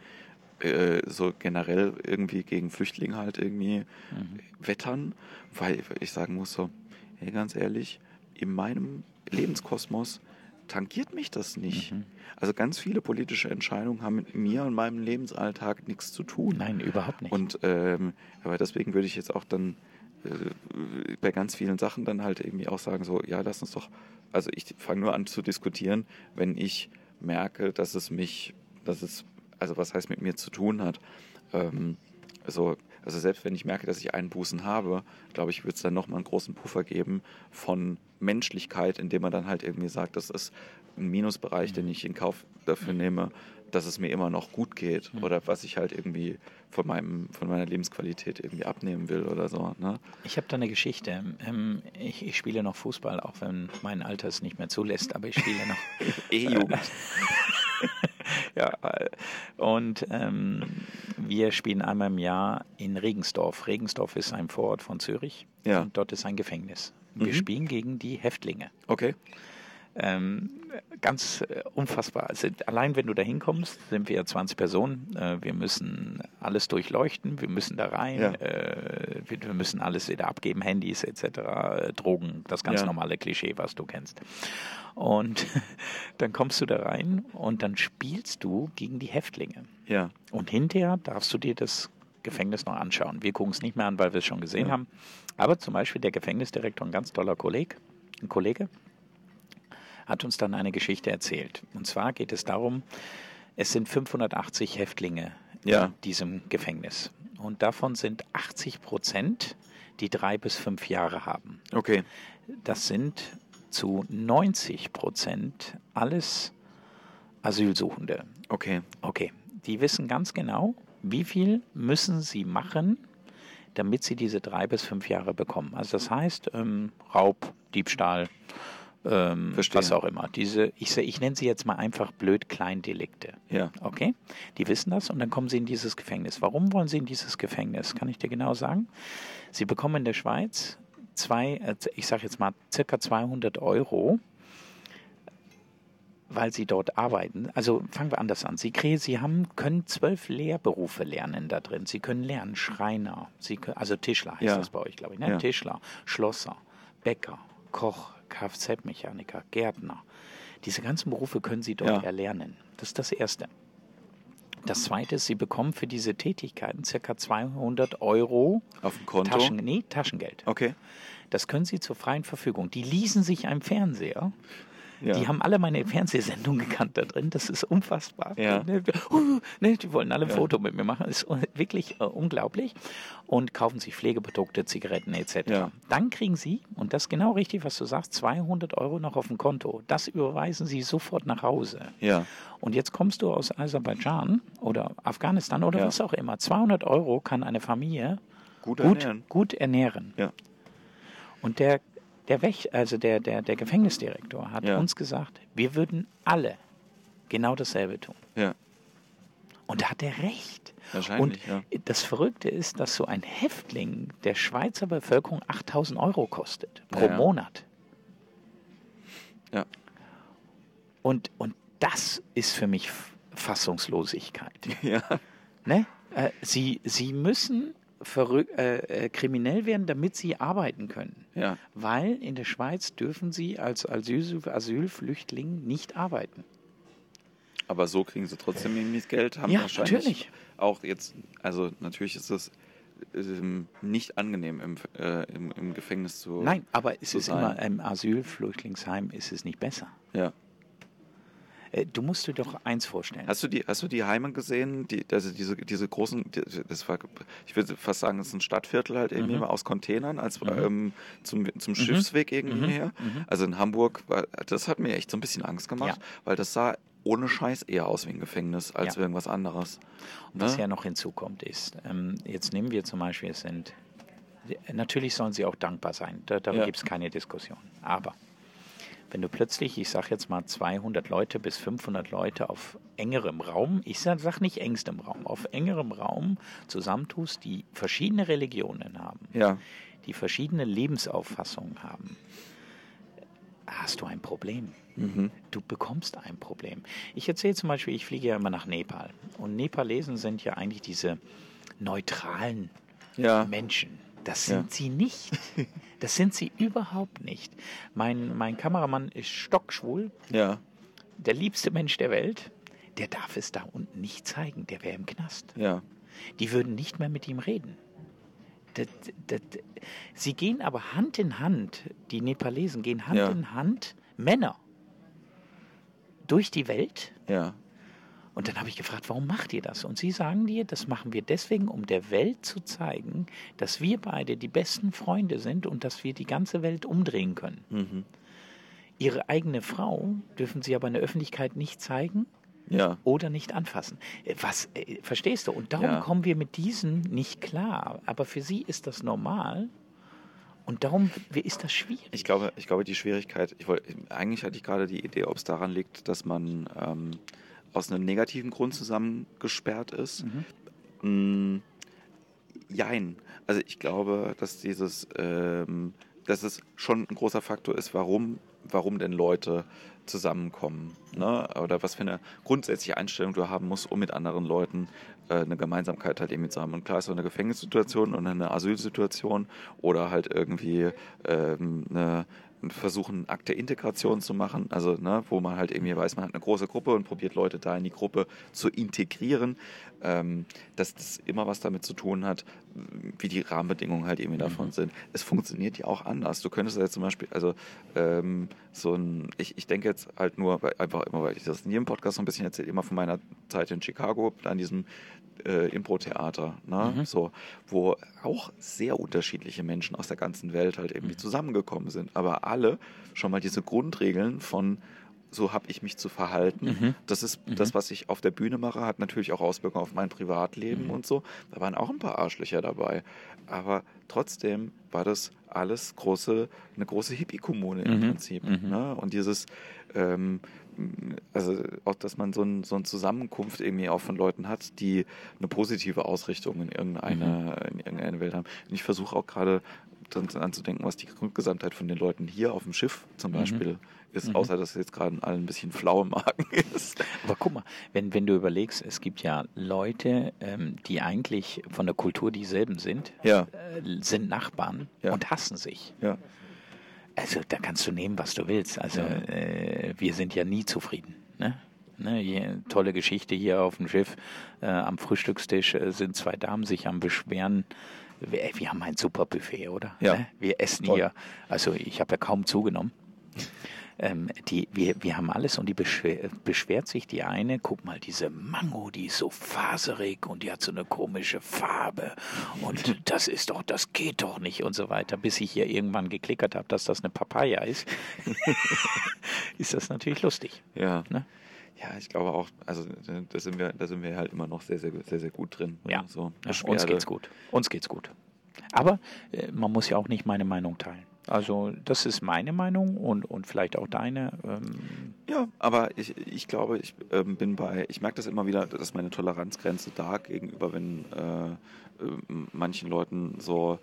äh, so generell irgendwie gegen Flüchtlinge halt irgendwie mhm. wettern, weil ich sagen muss so, hey, ganz ehrlich, in meinem Lebenskosmos tangiert mich das nicht. Mhm. Also ganz viele politische Entscheidungen haben mit mir und meinem Lebensalltag nichts zu tun. Nein, überhaupt nicht. Und ähm, aber deswegen würde ich jetzt auch dann äh, bei ganz vielen Sachen dann halt irgendwie auch sagen, so, ja, lass uns doch, also ich fange nur an zu diskutieren, wenn ich merke, dass es mich, dass es also was heißt mit mir zu tun hat. Ähm, also, also selbst wenn ich merke, dass ich Einbußen habe, glaube ich, wird es dann nochmal einen großen Puffer geben von Menschlichkeit, indem man dann halt irgendwie sagt, das ist ein Minusbereich, den ich in Kauf dafür nehme, dass es mir immer noch gut geht Mhm. oder was ich halt irgendwie von, meinem, von meiner Lebensqualität irgendwie abnehmen will oder so. Ne? Ich habe da eine Geschichte. Ähm, ich, ich spiele noch Fußball, auch wenn mein Alter es nicht mehr zulässt, aber ich spiele noch. *laughs* E-Jugend. *laughs* *laughs* ja, und ähm, wir spielen einmal im Jahr in Regensdorf. Regensdorf ist ein Vorort von Zürich Ja. und dort ist ein Gefängnis. Wir Mhm. spielen gegen die Häftlinge. Okay. Ähm, ganz äh, unfassbar. Also, allein wenn du da hinkommst, sind wir 20 Personen. Äh, wir müssen alles durchleuchten, wir müssen da rein, Ja. äh, wir, wir müssen alles wieder abgeben, Handys etc., äh, Drogen, das ganz Ja. normale Klischee, was du kennst. Und *laughs* dann kommst du da rein und dann spielst du gegen die Häftlinge. Ja. Und hinterher darfst du dir das Gefängnis noch anschauen. Wir gucken es nicht mehr an, weil wir es schon gesehen Ja. haben. Aber zum Beispiel der Gefängnisdirektor, ein ganz toller Kolleg, ein Kollege, hat uns dann eine Geschichte erzählt. Und zwar geht es darum, es sind 580 Häftlinge Ja. in diesem Gefängnis. Und davon sind 80 Prozent, die drei bis fünf Jahre haben. Okay. Das sind zu 90 Prozent alles Asylsuchende. Okay. Okay, die wissen ganz genau, wie viel müssen sie machen, damit sie diese drei bis fünf Jahre bekommen. Also das heißt, ähm, Raub, Diebstahl, ähm, was auch immer. Diese, ich, ich nenne sie jetzt mal einfach blöd Kleindelikte. Ja. Okay, die wissen das und dann kommen sie in dieses Gefängnis. Warum wollen sie in dieses Gefängnis? Kann ich dir genau sagen. Sie bekommen in der Schweiz zwei, äh, ich sage jetzt mal circa 200 Euro weil sie dort arbeiten. Also fangen wir anders an. Sie, sie haben, können zwölf Lehrberufe lernen da drin. Sie können lernen Schreiner, sie können, also Tischler heißt Ja. das bei euch, glaube ich. Ne? Ja. Tischler, Schlosser, Bäcker, Koch, Kfz-Mechaniker, Gärtner. Diese ganzen Berufe können sie dort Ja. erlernen. Das ist das Erste. Das Zweite ist, sie bekommen für diese Tätigkeiten circa 200 Euro Auf dem Konto. Taschen, nee, Taschengeld. Okay. Das können sie zur freien Verfügung. Die leasen sich einen Fernseher. Ja. Die haben alle meine Fernsehsendungen gekannt da drin. Das ist unfassbar. Ja. Ne, uh, ne, die wollen alle ein Ja. Foto mit mir machen. Das ist wirklich äh, unglaublich. Und kaufen sich Pflegeprodukte, Zigaretten etc. Ja. Dann kriegen sie, und das ist genau richtig, was du sagst, 200 Euro noch auf dem Konto. Das überweisen sie sofort nach Hause. Ja. Und jetzt kommst du aus Aserbaidschan oder Afghanistan oder Ja. was auch immer. 200 Euro kann eine Familie Gut gut, ernähren. gut ernähren. Ja. Und der, der, Wäch, also der, der, der Gefängnisdirektor hat Ja. uns gesagt, wir würden alle genau dasselbe tun. Ja. Und da hat er recht. Wahrscheinlich, Und ja. das Verrückte ist, dass so ein Häftling der Schweizer Bevölkerung 8000 Euro kostet pro Ja. Monat. Ja. Und, und das ist für mich Fassungslosigkeit. *laughs* Ja. Ne? Äh, sie, sie müssen äh, äh, kriminell werden, damit sie arbeiten können. Ja. Weil in der Schweiz dürfen sie als Asyl, Asylflüchtling nicht arbeiten. Aber so kriegen sie trotzdem irgendwie das Geld, haben Ja, wahrscheinlich natürlich. auch jetzt, also natürlich ist es ähm, nicht angenehm im, äh, im, im Gefängnis zu. Nein, aber es ist sein. immer im Asylflüchtlingsheim ist es nicht besser. Ja. Äh, Du musst dir doch eins vorstellen. Hast du die, hast du die Heime gesehen? Die, also diese, diese großen, das war, ich würde fast sagen, das ist ein Stadtviertel halt irgendwie Mhm. aus Containern als Mhm. ähm, zum, zum Schiffsweg irgendwie Mhm. her. Mhm. Also in Hamburg, das hat mir echt so ein bisschen Angst gemacht, Ja. weil das sah ohne Scheiß eher aus wie ein Gefängnis als Ja. irgendwas anderes. Und was Ne? ja noch hinzukommt ist, ähm, jetzt nehmen wir zum Beispiel, es sind, natürlich sollen sie auch dankbar sein, da, darüber Ja. gibt es keine Diskussion. Aber wenn du plötzlich, ich sage jetzt mal 200 Leute bis 500 Leute auf engerem Raum, ich sage sag nicht engstem Raum, auf engerem Raum zusammentust, die verschiedene Religionen haben, Ja, die verschiedene Lebensauffassungen haben, hast du ein Problem. mhm. Du bekommst ein Problem. Ich erzähle zum Beispiel, ich fliege ja immer nach Nepal. Und Nepalesen sind ja eigentlich diese neutralen ja, Menschen. Das Ja. sind sie nicht. Das sind sie überhaupt nicht. Mein, mein Kameramann ist stockschwul, ja, der liebste Mensch der Welt. Der darf es da unten nicht zeigen. Der wäre im Knast. ja, Die würden nicht mehr mit ihm reden. Das, das, sie gehen aber Hand in Hand, die Nepalesen gehen Hand Ja. in Hand, Männer, durch die Welt ja, Und dann habe ich gefragt, warum macht ihr das? Und sie sagen dir, das machen wir deswegen, um der Welt zu zeigen, dass wir beide die besten Freunde sind und dass wir die ganze Welt umdrehen können. Mhm. Ihre eigene Frau dürfen sie aber in der Öffentlichkeit nicht zeigen Ja. oder nicht anfassen. Äh, Was, äh, verstehst du? Und darum Ja. kommen wir mit diesen nicht klar. Aber für sie ist das normal. Und darum ist das schwierig. Ich glaube, ich glaube, die Schwierigkeit, ich wollte, eigentlich hatte ich gerade die Idee, ob es daran liegt, dass man ähm, aus einem negativen Grund zusammengesperrt ist. Mm, jein. Also ich glaube, dass dieses, ähm, dass es schon ein großer Faktor ist, warum, warum denn Leute zusammenkommen. Ne? Oder was für eine grundsätzliche Einstellung du haben musst, um mit anderen Leuten äh, eine Gemeinsamkeit halt irgendwie zu haben. Und klar ist so eine Gefängnissituation und eine Asylsituation oder halt irgendwie ähm, eine versuchen, Akt der Integration zu machen, also ne, wo man halt irgendwie weiß, man hat eine große Gruppe und probiert Leute da in die Gruppe zu integrieren, ähm, dass das immer was damit zu tun hat, wie die Rahmenbedingungen halt irgendwie davon sind. Es funktioniert ja auch anders. Du könntest ja zum Beispiel, also ähm, so ein, ich, ich denke jetzt halt nur, weil, einfach immer, weil ich das in jedem Podcast so ein bisschen erzähle, immer von meiner Zeit in Chicago, an diesem äh, Impro-Theater, ne? so, wo auch sehr unterschiedliche Menschen aus der ganzen Welt halt irgendwie zusammengekommen sind, aber alle schon mal diese Grundregeln von so habe ich mich zu verhalten. Das ist das, was ich auf der Bühne mache, hat natürlich auch Auswirkungen auf mein Privatleben und so. Da waren auch ein paar Arschlöcher dabei. Aber trotzdem war das alles große, eine große Hippie-Kommune im Prinzip. Ne? Und dieses, ähm, also auch, dass man so, ein, so eine Zusammenkunft irgendwie auch von Leuten hat, die eine positive Ausrichtung in irgendeine, in irgendeine Welt haben. Und ich versuche auch gerade dran anzudenken, was die Grundgesamtheit von den Leuten hier auf dem Schiff zum Beispiel ist, außer dass es jetzt gerade allen ein bisschen flau im Magen *laughs* ist. Aber guck mal, wenn, wenn du überlegst, es gibt ja Leute, ähm, die eigentlich von der Kultur dieselben sind, Ja. äh, sind Nachbarn Ja. und hassen sich. Ja. Also da kannst du nehmen, was du willst. Also äh, wir sind ja nie zufrieden. Ne? Ne, hier, tolle Geschichte hier auf dem Schiff. Äh, am Frühstückstisch äh, sind zwei Damen sich am Beschweren. Wir, wir haben ein super Buffet, oder? Ja. Ne? Wir essen Toll. hier. Also ich habe ja kaum zugenommen. Ähm, die, wir, wir haben alles und die beschwer, beschwert sich die eine, guck mal, diese Mango, die ist so faserig und die hat so eine komische Farbe und *laughs* das ist doch, das geht doch nicht und so weiter, bis ich hier irgendwann geklickert habe, dass das eine Papaya ist, *laughs* ist das natürlich lustig. Ja. Ne? Ja, ich glaube auch, also da sind wir, da sind wir halt immer noch sehr, sehr, sehr, sehr gut drin. ne? Ja, So ja uns geht's gut. Uns geht's gut. Aber äh, man muss ja auch nicht meine Meinung teilen. Also das ist meine Meinung und, und vielleicht auch deine. Ähm, Ja, aber ich, ich glaube, ich ähm, bin bei, ich merke das immer wieder, dass meine Toleranzgrenze da gegenüber, wenn äh, äh, manchen Leuten so,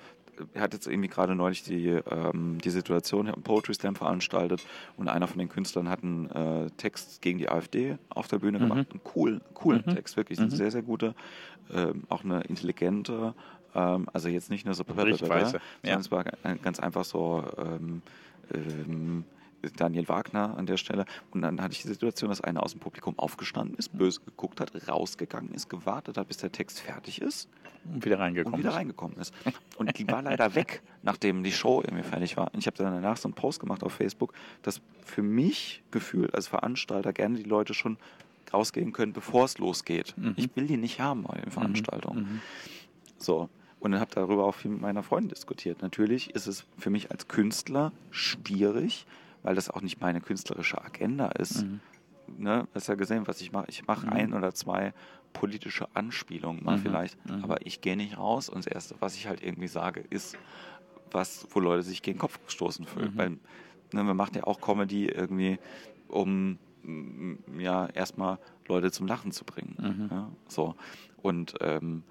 er hat jetzt irgendwie gerade neulich die, ähm, die Situation, er hat einen Poetry Slam veranstaltet und einer von den Künstlern hat einen äh, Text gegen die AfD auf der Bühne gemacht. Einen coolen, coolen Text, wirklich, ein sehr, sehr guter, ähm, auch eine intelligente, also jetzt nicht nur so Berichtweise, ja. sondern es war ein- ganz einfach so ähm, ähm, Daniel Wagner an der Stelle. Und dann hatte ich die Situation, dass einer aus dem Publikum aufgestanden ist, böse geguckt hat, rausgegangen ist, gewartet hat, bis der Text fertig ist und wieder reingekommen. und wieder ist. reingekommen ist. Und die war leider *laughs* weg, nachdem die Show irgendwie fertig war. Und ich habe dann danach so einen Post gemacht auf Facebook, dass für mich gefühlt als Veranstalter gerne die Leute schon rausgehen können, bevor es losgeht. Ich will die nicht haben bei den Veranstaltungen. So. Und dann habe darüber auch viel mit meiner Freundin diskutiert. Natürlich ist es für mich als Künstler schwierig, weil das auch nicht meine künstlerische Agenda ist. Ne, du hast ja gesehen, was ich mache. Ich mache ein oder zwei politische Anspielungen mal vielleicht, aber ich gehe nicht raus und das Erste, was ich halt irgendwie sage, ist, was, wo Leute sich gegen den Kopf gestoßen fühlen. Weil ne, man macht ja auch Comedy irgendwie, um ja erstmal Leute zum Lachen zu bringen. Ja, so. Und ähm,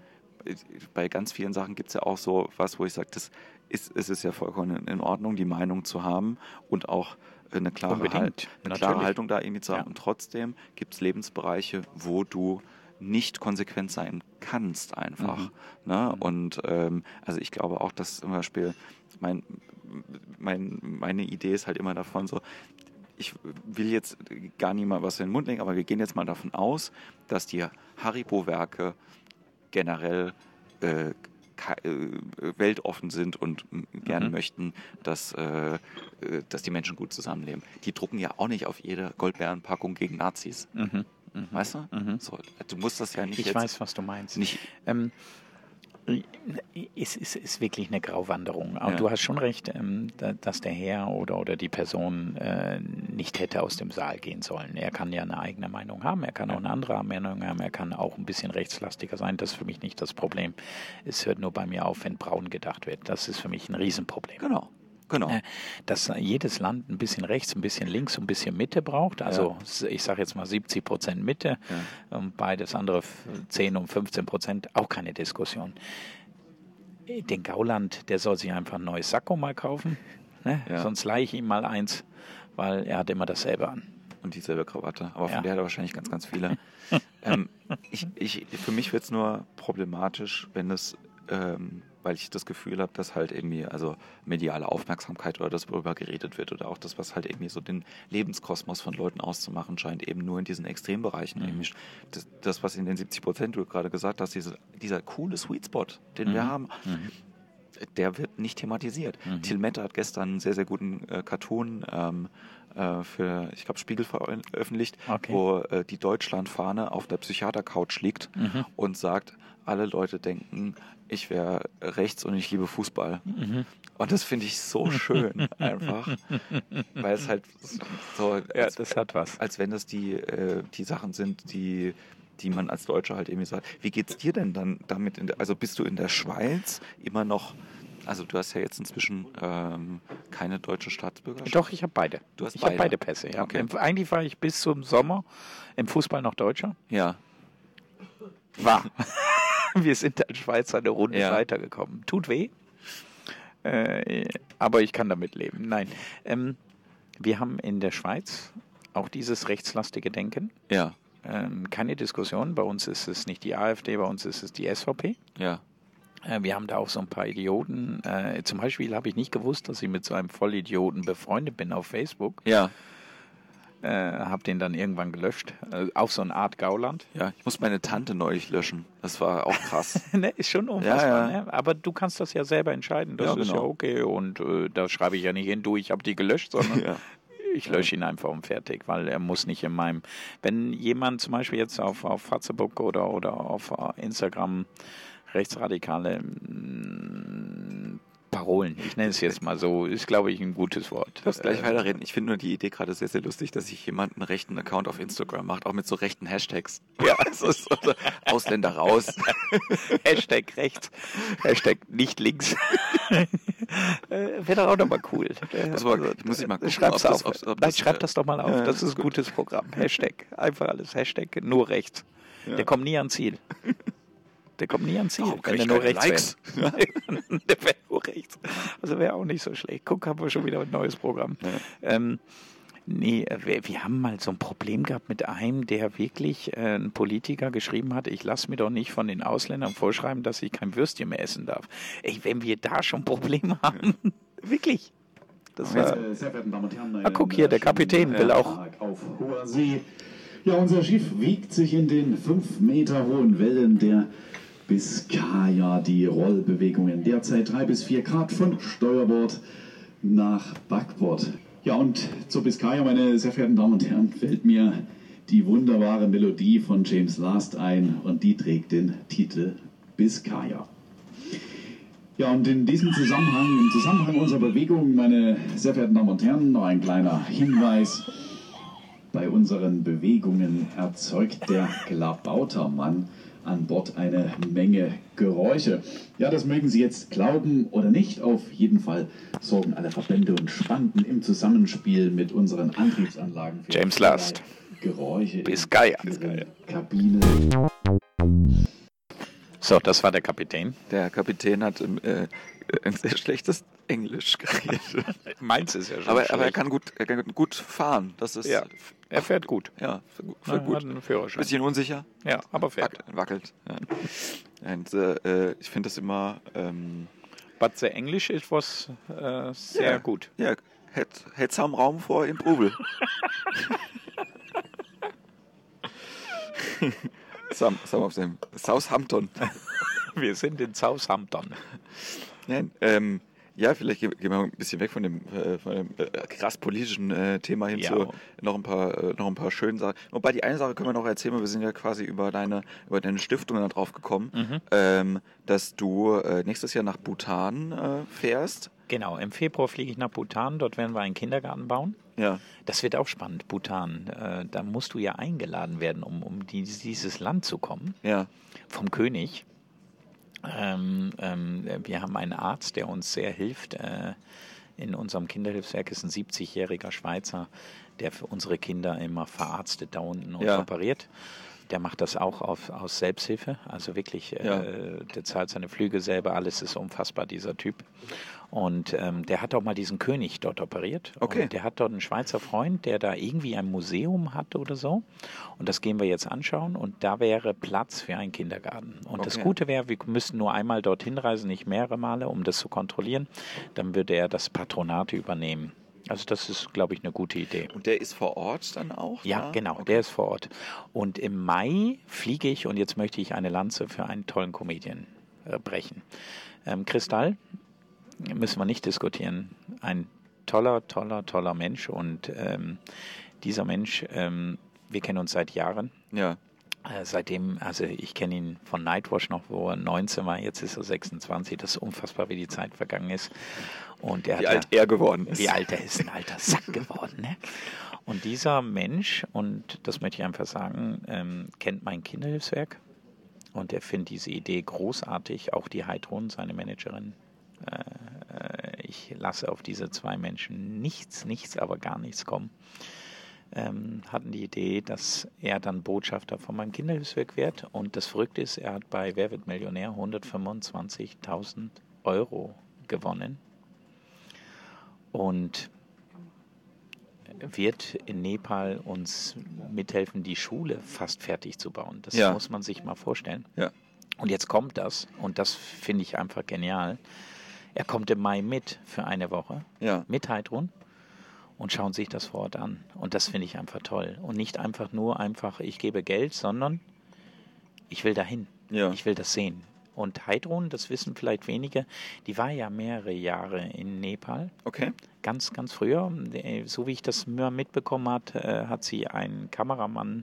bei ganz vielen Sachen gibt es ja auch so was, wo ich sage, das ist, es ist ja vollkommen in Ordnung, die Meinung zu haben und auch eine klare, halt, eine klare. Haltung da irgendwie zu haben. Ja. Und trotzdem gibt es Lebensbereiche, wo du nicht konsequent sein kannst einfach. Mhm. Ne? Und ähm, also ich glaube auch, dass zum Beispiel mein, mein, meine Idee ist halt immer davon so, ich will jetzt gar nicht mal was in den Mund legen, aber wir gehen jetzt mal davon aus, dass die Haribo-Werke generell äh, äh, weltoffen sind und gerne möchten, dass, äh, äh, dass die Menschen gut zusammenleben. Die drucken ja auch nicht auf jede Goldbeerenpackung gegen Nazis. Weißt du? So, du musst das ja nicht Ich jetzt weiß, was du meinst. nicht. Ähm, es ist, ist wirklich eine Grauwanderung. Aber Ja. du hast schon recht, ähm, da- dass der Herr oder, oder die Person äh, nicht hätte aus dem Saal gehen sollen. Er kann ja eine eigene Meinung haben, er kann auch eine andere Meinung haben, er kann auch ein bisschen rechtslastiger sein. Das ist für mich nicht das Problem. Es hört nur bei mir auf, wenn braun gedacht wird. Das ist für mich ein Riesenproblem. Genau. Genau. Äh, dass jedes Land ein bisschen rechts, ein bisschen links, ein bisschen Mitte braucht. Also ich sage jetzt mal 70 Prozent Mitte und beides andere f- 10 und 15 Prozent, auch keine Diskussion. Den Gauland, der soll sich einfach ein neues Sakko mal kaufen. Ne? Ja. Sonst leihe ich ihm mal eins, weil er hat immer dasselbe an. Und dieselbe Krawatte. Aber von Ja. der hat er wahrscheinlich ganz, ganz viele. *laughs* ähm, ich, ich, für mich wird es nur problematisch, wenn es, ähm, weil ich das Gefühl habe, dass halt irgendwie, also mediale Aufmerksamkeit oder das, worüber geredet wird oder auch das, was halt irgendwie so den Lebenskosmos von Leuten auszumachen scheint, eben nur in diesen Extrembereichen. Mhm. Das, das, was in den 70 Prozent du gerade gesagt hast, diese, dieser coole Sweet Spot, den wir Mhm. haben, der wird nicht thematisiert. Mhm. Till Mette hat gestern einen sehr, sehr guten äh, Cartoon ähm, äh, für, ich glaube, Spiegel veröffentlicht, Okay. wo äh, die Deutschlandfahne auf der Psychiatercouch liegt Mhm. und sagt, alle Leute denken, ich wäre rechts und ich liebe Fußball. Mhm. Und das finde ich so *laughs* schön einfach, weil es halt so, Ja, als, das hat was. als wenn das die, äh, die Sachen sind, die die man als Deutscher halt irgendwie sagt. Wie geht's dir denn dann damit? In der, also bist du in der Schweiz immer noch, also du hast ja jetzt inzwischen ähm, keine deutsche Staatsbürgerschaft. Doch, ich habe beide. Du hast ich habe beide. beide Pässe. Ja. Okay. Eigentlich war ich bis zum Sommer im Fußball noch Deutscher. Ja, War. *laughs* *laughs* Wir sind als Schweizer eine Runde Ja. weitergekommen. Tut weh. Äh, aber ich kann damit leben. Nein. Ähm, wir haben in der Schweiz auch dieses rechtslastige Denken. ja, Ähm, keine Diskussion. Bei uns ist es nicht die AfD, bei uns ist es die SVP. ja. Äh, wir haben da auch so ein paar Idioten. Äh, zum Beispiel habe ich nicht gewusst, dass ich mit so einem Vollidioten befreundet bin auf Facebook. Ja, Äh, habe den dann irgendwann gelöscht. Äh, auf so eine Art Gauland. ja. Ich muss meine Tante neulich löschen. Das war auch krass. *laughs* ne, ist schon unfassbar. Ja, ja. Ne? Aber du kannst das ja selber entscheiden. Das Ja, ist ja genau. okay. Und äh, da schreibe ich ja nicht hin, du, ich habe die gelöscht, sondern *laughs* ich lösche ihn einfach und fertig, weil er muss nicht in meinem. Wenn jemand zum Beispiel jetzt auf, auf Facebook oder, oder auf äh, Instagram rechtsradikale mm, Parolen, ich nenne es jetzt mal so, ist glaube ich ein gutes Wort. Du darfst gleich Äh, weiterreden. Ich finde nur die Idee gerade sehr, sehr lustig, dass sich jemand einen rechten Account auf Instagram macht, auch mit so rechten Hashtags. Ja, *laughs* so, so, so Ausländer raus. *laughs* Hashtag rechts, Hashtag nicht links. *laughs* äh, Wäre doch auch nochmal cool. Muss mal- ich muss dich mal gucken, Schreib's ob das- auf. ob- ob Nein, das, schreib äh, das doch mal auf. ja, das ist ein gut. gutes Programm. Hashtag. Einfach alles Hashtag, nur rechts. Der kommt nie ans Ziel. Der kommt nie ans Ziel, krieg wenn er nur rechts wäre. *laughs* Der wäre nur rechts. Also wäre auch nicht so schlecht. Guck, haben wir schon wieder ein neues Programm. Ähm, nee, äh, wir, wir haben mal so ein Problem gehabt mit einem, der wirklich äh, ein Politiker geschrieben hat, ich lasse mir doch nicht von den Ausländern vorschreiben, dass ich kein Würstchen mehr essen darf. Ey, wenn wir da schon Probleme haben, *laughs* wirklich. Das war, Äh, Sehr verehrten Damen und Herren, Ah, guck hier, der Kapitän will auch. Auf hoher See. Ja, unser Schiff wiegt sich in den fünf Meter hohen Wellen der Biskaya. Die Rollbewegungen derzeit drei bis vier Grad von Steuerbord nach Backbord. Ja, und zur Biskaya, meine sehr verehrten Damen und Herren, fällt mir die wunderbare Melodie von James Last ein und die trägt den Titel Biskaya. Ja, und in diesem Zusammenhang, im Zusammenhang unserer Bewegung, meine sehr verehrten Damen und Herren, noch ein kleiner Hinweis. Bei unseren Bewegungen erzeugt der Klabautermann an Bord eine Menge Geräusche. Ja, das mögen Sie jetzt glauben oder nicht. Auf jeden Fall sorgen alle Verbände und Spanden im Zusammenspiel mit unseren Antriebsanlagen für James Last. Geräusche Biskaya. in Ihren Kabine. So, das war der Kapitän. Der Kapitän hat ähm, äh, ein sehr schlechtes Englisch geredet. *laughs* Meins ist ja schon aber, aber er kann gut, er kann gut fahren. Das ist Ja. Er fährt gut. ja Er gut. hat einen Führerschein. Bisschen unsicher, Ja, aber fährt. wackelt. wackelt. Ja. Und, äh, ich finde das immer ähm, But the English it was äh, sehr Ja. gut. ja, hätt, hätt's am Raum vor im Trubel. *laughs* Sam, Sam auf dem Southampton. Wir sind in Southampton. Nein, ähm, Ja, vielleicht gehen wir ein bisschen weg von dem, äh, von dem äh, krass politischen äh, Thema hin Ja. zu noch ein paar, äh, noch ein paar schönen Sachen. Wobei die eine Sache können wir noch erzählen, weil wir sind ja quasi über deine, über deine Stiftung da drauf gekommen, Mhm. ähm, dass du nächstes Jahr nach Bhutan äh, fährst. Genau, im Februar fliege ich nach Bhutan, dort werden wir einen Kindergarten bauen. Ja, Das wird auch spannend, Bhutan. Da musst du ja eingeladen werden, um, um dies, dieses Land zu kommen, ja, vom König. Ähm, ähm, wir haben einen Arzt, der uns sehr hilft. Äh, in unserem Kinderhilfswerk ist ein 70-jähriger Schweizer, der für unsere Kinder immer verarztet da unten und Ja. operiert. Der macht das auch auf, aus Selbsthilfe, also wirklich, Ja. äh, der zahlt seine Flüge selber, alles ist unfassbar, dieser Typ. Und ähm, der hat auch mal diesen König dort operiert. Okay. Und der hat dort einen Schweizer Freund, der da irgendwie ein Museum hat oder so. Und das gehen wir jetzt anschauen. Und da wäre Platz für einen Kindergarten. Und das Okay. Gute wäre, wir müssten nur einmal dorthin reisen, nicht mehrere Male, um das zu kontrollieren. Dann würde er das Patronat übernehmen. Also das ist, glaube ich, eine gute Idee. und der ist vor Ort dann auch? Ja, da? genau, Okay. der ist vor Ort. Und im Mai fliege ich und jetzt möchte ich eine Lanze für einen tollen Comedian äh, brechen. Ähm, Kristall, müssen wir nicht diskutieren. Ein toller, toller, toller Mensch und ähm, dieser Mensch, ähm, wir kennen uns seit Jahren. Ja, seitdem, also ich kenne ihn von Nightwatch noch, wo er 19 war, jetzt ist er 26. Das ist unfassbar, wie die Zeit vergangen ist. Und er wie hat alt ja, er geworden ist. wie alt er ist, ein alter Sack *laughs* geworden. Ne? Und dieser Mensch, und das möchte ich einfach sagen, ähm, kennt mein Kinderhilfswerk und er findet diese Idee großartig, auch die Heidrun, seine Managerin. Äh, äh, ich lasse auf diese zwei Menschen nichts, nichts, aber gar nichts kommen. Ähm, hatten die Idee, dass er dann Botschafter von meinem Kinderhilfswerk wird. Und das Verrückte ist, er hat bei Wer wird Millionär 125.000 Euro gewonnen und wird in Nepal uns mithelfen, die Schule fast fertig zu bauen. Das Ja. muss man sich mal vorstellen. Ja. Und jetzt kommt das, und das finde ich einfach genial. Er kommt im Mai mit für eine Woche, Ja. mit Heidrun, und schauen sich das vor Ort an. Und das finde ich einfach toll. Und nicht einfach nur einfach, ich gebe Geld, sondern ich will dahin. Ja. Ich will das sehen. Und Heidrun, das wissen vielleicht wenige, die war ja mehrere Jahre in Nepal. Okay. Ganz, ganz früher, so wie ich das mitbekommen hat, äh, hat sie einen Kameramann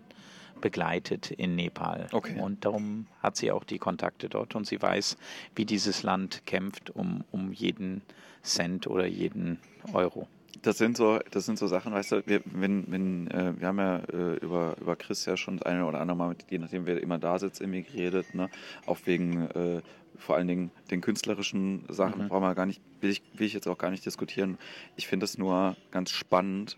begleitet in Nepal. Okay. Und darum hat sie auch die Kontakte dort und sie weiß, wie dieses Land kämpft um, um jeden Cent oder jeden Euro. Das sind so, das sind so Sachen, weißt du, wir, wenn, wenn, äh, wir haben ja äh, über, über Chris ja schon das eine oder andere Mal, mit, je nachdem wer immer da sitzt, irgendwie geredet, ne? Auch wegen äh, vor allen Dingen den künstlerischen Sachen Mhm. brauchen wir gar nicht, will ich, will ich jetzt auch gar nicht diskutieren. Ich finde es nur ganz spannend,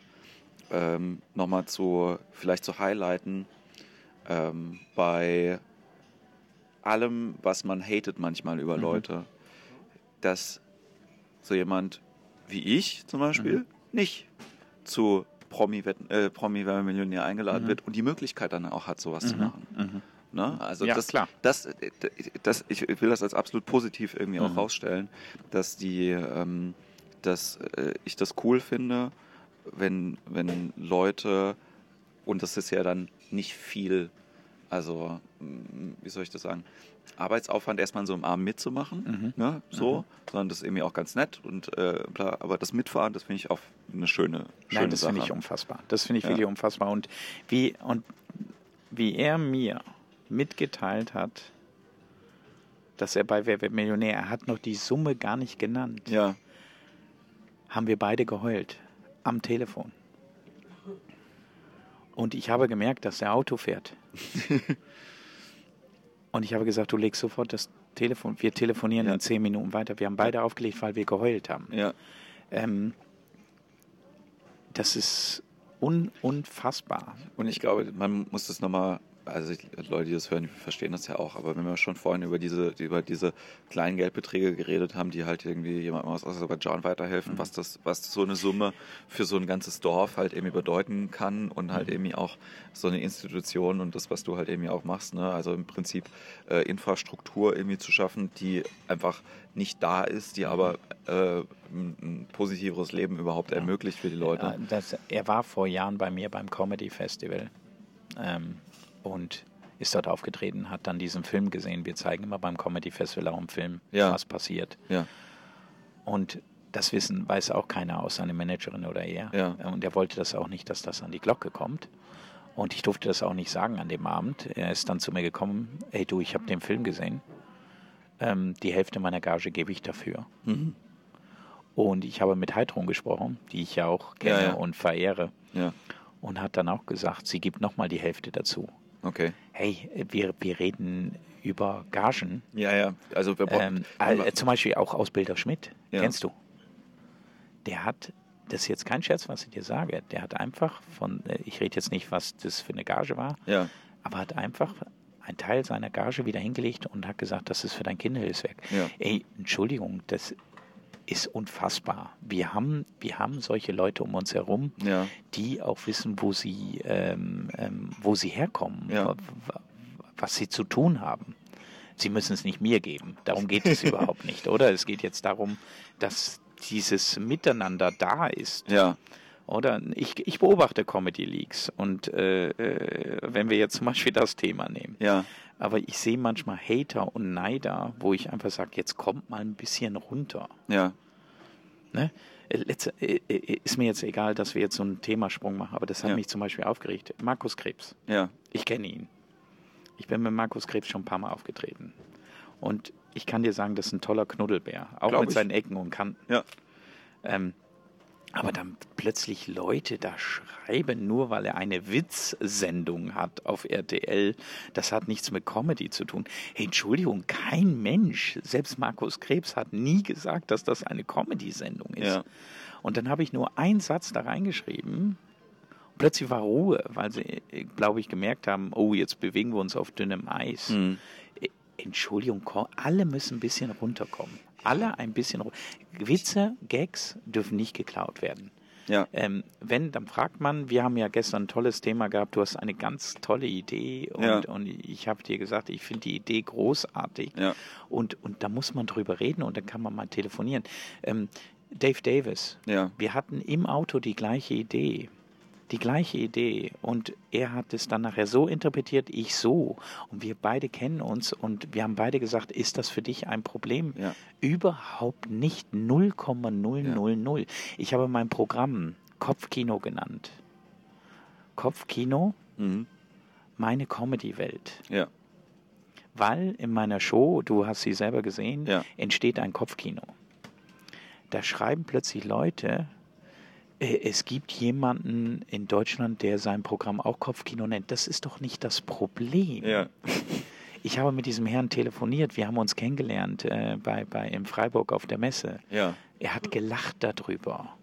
ähm, nochmal zu, vielleicht zu highlighten, ähm, bei allem, was man hatet manchmal über Mhm. Leute, dass so jemand wie ich zum Beispiel Mhm. Nicht zu Promi, äh, Promi Wer Millionär eingeladen Mhm. wird und die Möglichkeit dann auch hat, sowas zu Mhm. machen. Mhm. Ne? Also Ja, das, klar. Das, das, ich will das als absolut positiv irgendwie auch Mhm. rausstellen, dass die, ähm, dass äh, ich das cool finde, wenn, wenn Leute, und das ist ja dann nicht viel, also mm, wie soll ich das sagen, Arbeitsaufwand erstmal so im Arm mitzumachen, Mhm. ne, so, sondern das ist irgendwie auch ganz nett und äh, aber das Mitfahren, das finde ich auch eine schöne, schöne Nein, das finde ich unfassbar. Das finde ich Ja. wirklich unfassbar. Und wie, und wie er mir mitgeteilt hat, dass er bei Wer wird Millionär, er hat noch die Summe gar nicht genannt, Ja, haben wir beide geheult am Telefon. Und ich habe gemerkt, dass er Auto fährt. *laughs* Und ich habe gesagt, du legst sofort das Telefon, wir telefonieren Ja. in zehn Minuten weiter. Wir haben beide aufgelegt, weil wir geheult haben. ja, Ähm, das ist un unfassbar. Und ich glaube, man muss das nochmal, also Leute, die das hören, verstehen das ja auch, aber wenn wir schon vorhin über diese, über diese kleinen Geldbeträge geredet haben, die halt irgendwie jemandem aus Aserbaidschan weiterhelfen, was das, was so eine Summe für so ein ganzes Dorf halt irgendwie bedeuten kann und halt irgendwie auch so eine Institution und das, was du halt irgendwie auch machst, ne? also im Prinzip äh, Infrastruktur irgendwie zu schaffen, die einfach nicht da ist, die aber äh, ein, positiveres Leben überhaupt ermöglicht für die Leute. Das, er war vor Jahren bei mir beim Comedy Festival. Ähm, und ist dort aufgetreten, hat dann diesen Film gesehen. Wir zeigen immer beim Comedy Festival auch einen Film, Ja. was passiert. Ja, Und das Wissen weiß auch keiner außer eine Managerin oder er. Ja. Und er wollte das auch nicht, dass das an die Glocke kommt. Und ich durfte das auch nicht sagen an dem Abend. Er ist dann zu mir gekommen, hey du, ich habe den Film gesehen. Ähm, die Hälfte meiner Gage gebe ich dafür. Mhm. Und ich habe mit Heidrun gesprochen, die ich ja auch kenne Ja, ja. und verehre. Ja, Und hat dann auch gesagt, sie gibt nochmal die Hälfte dazu. Okay. Hey, wir, wir reden über Gagen. Ja, ja. Also wir Ähm, äh, zum Beispiel auch Ausbilder Schmidt, Ja. kennst du? Der hat, das ist jetzt kein Scherz, was ich dir sage, der hat einfach von, äh, ich rede jetzt nicht, was das für eine Gage war, ja, aber hat einfach einen Teil seiner Gage wieder hingelegt und hat gesagt, das ist für dein Kinderhilfswerk. Ja. Ey, Entschuldigung, das ist unfassbar. Wir haben, wir haben solche Leute um uns herum, ja, die auch wissen, wo sie, ähm, ähm, wo sie herkommen, Ja. wa- wa- was sie zu tun haben. Sie müssen es nicht mir geben. Darum geht es *laughs* überhaupt nicht, oder? Es geht jetzt darum, dass dieses Miteinander da ist. ja, Oder ich, ich beobachte Comedy Leaks und äh, äh, wenn wir jetzt zum Beispiel das Thema nehmen, ja, aber ich sehe manchmal Hater und Neider, wo ich einfach sage, jetzt kommt mal ein bisschen runter. ja, Ne? Äh, Letzte, äh, äh, ist mir jetzt egal, dass wir jetzt so einen Themasprung machen, aber das hat Ja. mich zum Beispiel aufgeregt. Markus Krebs, ja, ich kenne ihn. Ich bin mit Markus Krebs schon ein paar Mal aufgetreten. Und ich kann dir sagen, das ist ein toller Knuddelbär, auch Glaub mit ich. seinen Ecken und Kanten. ja, Ähm, aber dann plötzlich Leute da schreiben, nur weil er eine Witzsendung hat auf RTL, das hat nichts mit Comedy zu tun. Hey, Entschuldigung, kein Mensch, selbst Markus Krebs hat nie gesagt, dass das eine Comedy-Sendung ist. Ja. Und dann habe ich nur einen Satz da reingeschrieben. Plötzlich war Ruhe, weil sie, glaube ich, gemerkt haben, oh, jetzt bewegen wir uns auf dünnem Eis. Mhm. Entschuldigung, alle müssen ein bisschen runterkommen. Alle ein bisschen. Witze, Gags dürfen nicht geklaut werden. ja, Ähm, wenn, dann fragt man, wir haben ja gestern ein tolles Thema gehabt, du hast eine ganz tolle Idee und, Ja. und ich habe dir gesagt, ich finde die Idee großartig Ja. und, und da muss man drüber reden und dann kann man mal telefonieren. Ähm, Dave Davis, ja, wir hatten im Auto die gleiche Idee. Die gleiche Idee. Und er hat es dann nachher so interpretiert, ich so. Und wir beide kennen uns und wir haben beide gesagt, ist das für dich ein Problem? Ja. Überhaupt nicht 0,000. Ich habe mein Programm Kopfkino genannt. Kopfkino, mhm. meine Comedy-Welt. ja, Weil in meiner Show, du hast sie selber gesehen, Ja. entsteht ein Kopfkino. Da schreiben plötzlich Leute, es gibt jemanden in Deutschland, der sein Programm auch Kopfkino nennt. Das ist doch nicht das Problem. ja, *laughs* Ich habe mit diesem Herrn telefoniert, wir haben uns kennengelernt äh, bei, bei, in Freiburg auf der Messe. ja, Er hat gelacht darüber.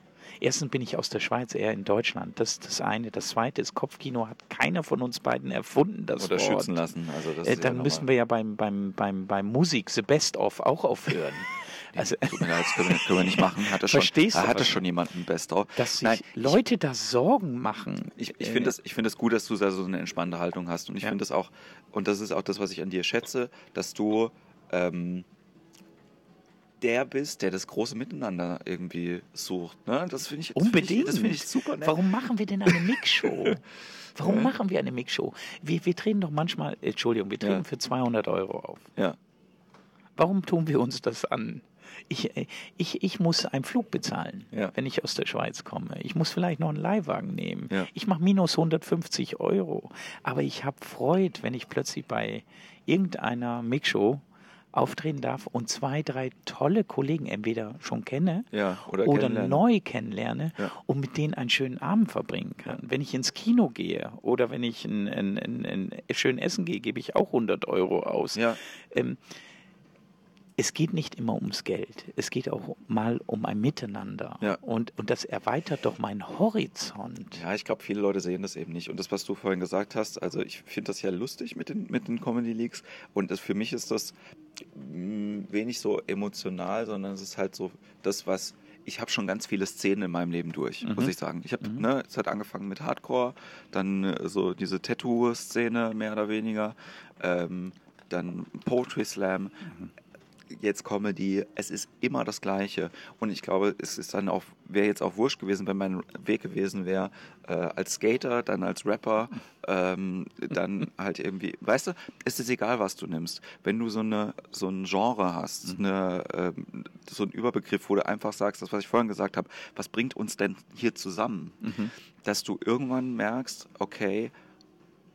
Erstens bin ich aus der Schweiz, er in Deutschland. Das ist das eine. Das zweite ist, Kopfkino hat keiner von uns beiden erfunden, das oder Wort. schützen lassen. Also das Äh, dann ja müssen wir ja beim, beim, beim, beim Musik The Best of auch aufhören. *laughs* also, Tut mir leid, das können wir, können wir nicht machen. Hatte schon, Verstehst du, hatte was- schon jemanden Best of. dass sich Nein, Leute da Sorgen machen. Ich, ich Äh, finde es ich find es gut, dass du da so eine entspannte Haltung hast. Und ich Ja. finde es auch, und das ist auch das, was ich an dir schätze, dass du ähm, der bist, der das große Miteinander irgendwie sucht. Ne? Das finde ich, das Unbedingt. ich, das finde ich super nett. Warum machen wir denn eine Mixshow? *laughs* Warum machen wir eine Mixshow? Wir, wir treten doch manchmal, Entschuldigung, wir treten Ja. für 200 Euro auf. Ja, Warum tun wir uns das an? Ich, ich, ich muss einen Flug bezahlen, Ja. wenn ich aus der Schweiz komme. Ich muss vielleicht noch einen Leihwagen nehmen. Ja. Ich mache minus 150 Euro. Aber ich habe Freude, wenn ich plötzlich bei irgendeiner Mixshow auftreten darf und zwei, drei tolle Kollegen entweder schon kenne ja. Oder, oder neu kennenlerne Ja. und mit denen einen schönen Abend verbringen kann. Wenn ich ins Kino gehe oder wenn ich ein, ein, ein, ein schön essen gehe, gebe ich auch 100 Euro aus. Ja, Ähm, es geht nicht immer ums Geld. Es geht auch mal um ein Miteinander. Ja. Und, und das erweitert doch meinen Horizont. Ja, ich glaube, viele Leute sehen das eben nicht. Und das, was du vorhin gesagt hast, also ich finde das ja lustig mit den, mit den Comedy Leaks. Und das, für mich ist das mh, wenig so emotional, sondern es ist halt so das, was. Ich habe schon ganz viele Szenen in meinem Leben durch, muss ich sagen. Ich habe, ne, es hat angefangen mit Hardcore, dann äh, so diese Tattoo-Szene mehr oder weniger, ähm, dann Poetry Slam. Jetzt Comedy, es ist immer das Gleiche. Und ich glaube, es ist dann auch, wäre jetzt auch wurscht gewesen, wenn mein Weg gewesen wäre, äh, als Skater, dann als Rapper, ähm, dann *laughs* halt irgendwie, weißt du, es ist egal, was du nimmst. Wenn du so eine so ein Genre hast, Mhm. eine, ähm, so ein Überbegriff, wo du einfach sagst, das, was ich vorhin gesagt habe, was bringt uns denn hier zusammen? Mhm. Dass du irgendwann merkst, okay,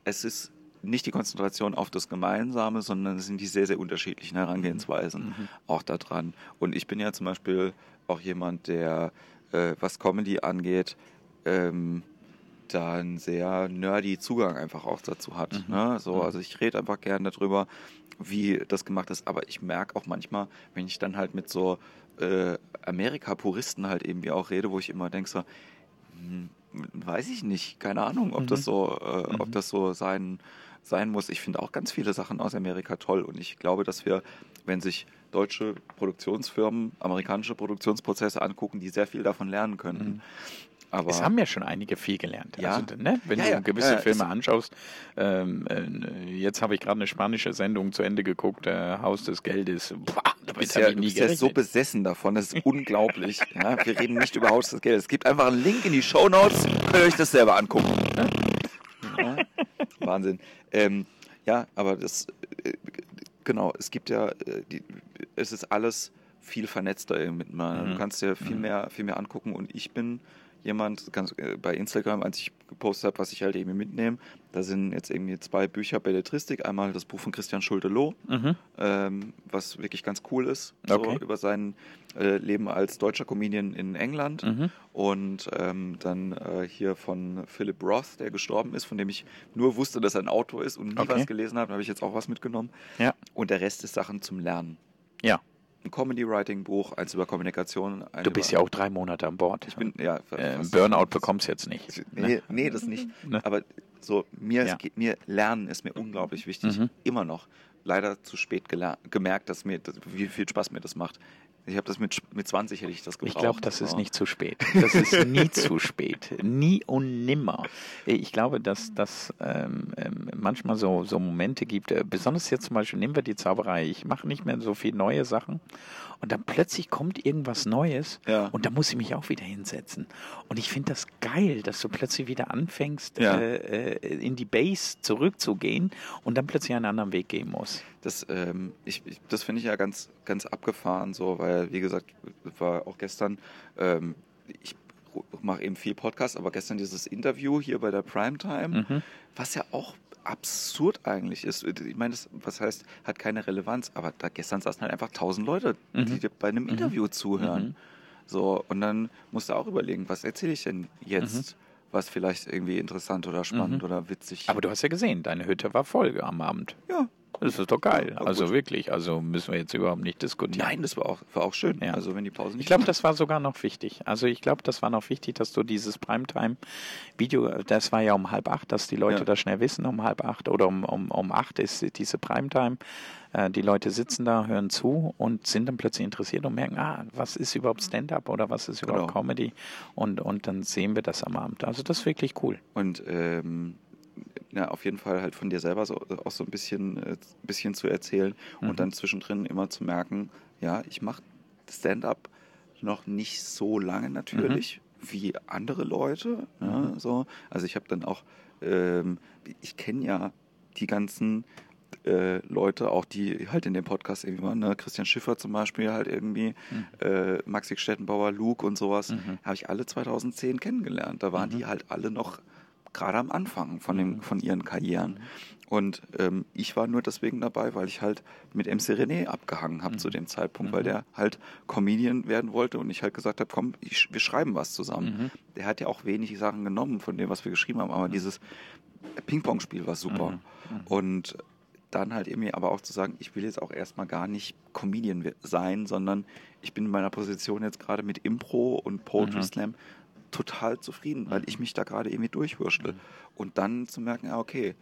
es ist nicht die Konzentration auf das Gemeinsame, sondern es sind die sehr, sehr unterschiedlichen Herangehensweisen auch da dran. Und ich bin ja zum Beispiel auch jemand, der, äh, was Comedy angeht, ähm, da einen sehr nerdy Zugang einfach auch dazu hat. Ne? So, also ich rede einfach gerne darüber, wie das gemacht ist, aber ich merke auch manchmal, wenn ich dann halt mit so äh, Amerika-Puristen halt irgendwie auch rede, wo ich immer denke so, hm, weiß ich nicht, keine Ahnung, ob das so, äh, ob das so sein, sein muss. Ich finde auch ganz viele Sachen aus Amerika toll und ich glaube, dass wir, wenn sich deutsche Produktionsfirmen amerikanische Produktionsprozesse angucken, die sehr viel davon lernen können. Aber Es haben ja schon einige viel gelernt. Ja. Also, ne, wenn Ja, du gewisse Ja, Filme anschaust, ähm, äh, jetzt habe ich gerade eine spanische Sendung zu Ende geguckt, äh, Haus des Geldes. Boah, Du bist, ja, du bist ja so besessen davon, das ist *laughs* unglaublich. wir reden nicht über Haus des Geldes. Es gibt einfach einen Link in die Show Notes, könnt ihr euch das selber angucken. Wahnsinn. Ähm, ja, aber das, äh, genau, es gibt ja, äh, die, es ist alles viel vernetzter miteinander. Mhm. Du kannst dir viel mehr, viel mehr angucken und ich bin jemand, ganz, äh, bei Instagram, als ich gepostet habe, was ich halt irgendwie mitnehme, da sind jetzt irgendwie zwei Bücher Belletristik. Einmal das Buch von Christian Schulte-Loh, Mhm. ähm, was wirklich ganz cool ist, so Okay. über sein äh, Leben als deutscher Comedian in England. Mhm. Und ähm, dann äh, hier von Philip Roth, der gestorben ist, von dem ich nur wusste, dass er ein Autor ist und nie Okay. was gelesen habe, habe ich jetzt auch was mitgenommen. Ja. Und der Rest ist Sachen zum Lernen. Ja. Ein Comedy-Writing-Buch, eins über Kommunikation. Ein Du bist ja auch drei Monate an Bord. Ich bin, ja. äh, Burnout bekommst du jetzt nicht. Nee, nee, das nicht. Ne? Aber so, mir, Ja. es geht, mir Lernen ist mir unglaublich wichtig. Mhm. Immer noch. Leider zu spät gemerkt, dass mir, das, wie viel Spaß mir das macht. Ich habe das mit, mit 20 hätte ich das gebraucht. Ich glaube, das ist nicht zu spät. Das ist nie *laughs* zu spät. Nie und nimmer. Ich glaube, dass das ähm, ähm, manchmal so, so Momente gibt, äh, besonders jetzt zum Beispiel, nehmen wir die Zauberei. Ich mache nicht mehr so viel neue Sachen und dann plötzlich kommt irgendwas Neues Ja. und da muss ich mich auch wieder hinsetzen. Und ich finde das geil, dass du plötzlich wieder anfängst, Ja. äh, äh, in die Base zurückzugehen und dann plötzlich einen anderen Weg gehen musst. Das, ähm, ich, ich, das finde ich ja ganz, ganz abgefahren, so, weil, wie gesagt, war auch gestern, ähm, ich mache eben viel Podcast, aber gestern dieses Interview hier bei der Primetime, Mhm. was ja auch absurd eigentlich ist. Ich meine, das, was heißt, hat keine Relevanz, aber da gestern saßen halt einfach tausend Leute, die Mhm. dir bei einem Interview zuhören. Mhm. So, und dann musst du auch überlegen, was erzähle ich denn jetzt, was vielleicht irgendwie interessant oder spannend Mhm. oder witzig. Aber du hast ja gesehen, deine Hütte war voll am Abend. ja, Das ist doch geil. Ja, also wirklich, also müssen wir jetzt überhaupt nicht diskutieren. nein, das war auch, war auch schön. Ja. Also wenn die Pause nicht Ich glaube, das war sogar noch wichtig. Also ich glaube, das war noch wichtig, dass du dieses Primetime-Video, das war ja um halb acht, dass die Leute Ja. das schnell wissen, um halb acht oder um, um, um acht ist diese Primetime. Äh, die Leute sitzen da, hören zu und sind dann plötzlich interessiert und merken, ah, was ist überhaupt Stand-up oder was ist überhaupt Genau. Comedy? Und, und dann sehen wir das am Abend. Also das ist wirklich cool. Und ähm, ja, auf jeden Fall halt von dir selber so, auch so ein bisschen, äh, bisschen zu erzählen Mhm. und dann zwischendrin immer zu merken, ja, ich mache Stand-up noch nicht so lange natürlich Mhm. wie andere Leute. Ja, so. Also ich habe dann auch, ähm, ich kenne ja die ganzen äh, Leute, auch die halt in dem Podcast irgendwie waren, ne? Christian Schiffer zum Beispiel halt irgendwie, äh, Maxi Stettenbauer, Luke und sowas, Mhm. habe ich alle 2010 kennengelernt. Da waren die halt alle noch gerade am Anfang von, dem, von ihren Karrieren. Und ähm, ich war nur deswegen dabei, weil ich halt mit MC René abgehangen habe zu dem Zeitpunkt, weil der halt Comedian werden wollte und ich halt gesagt habe, komm, ich, wir schreiben was zusammen. Der hat ja auch wenig Sachen genommen von dem, was wir geschrieben haben, aber dieses Ping-Pong-Spiel war super. Und dann halt irgendwie aber auch zu sagen, ich will jetzt auch erstmal gar nicht Comedian sein, sondern ich bin in meiner Position jetzt gerade mit Impro und Poetry Slam total zufrieden, weil ich mich da gerade irgendwie durchwurschtel. Und dann zu merken, ja, okay,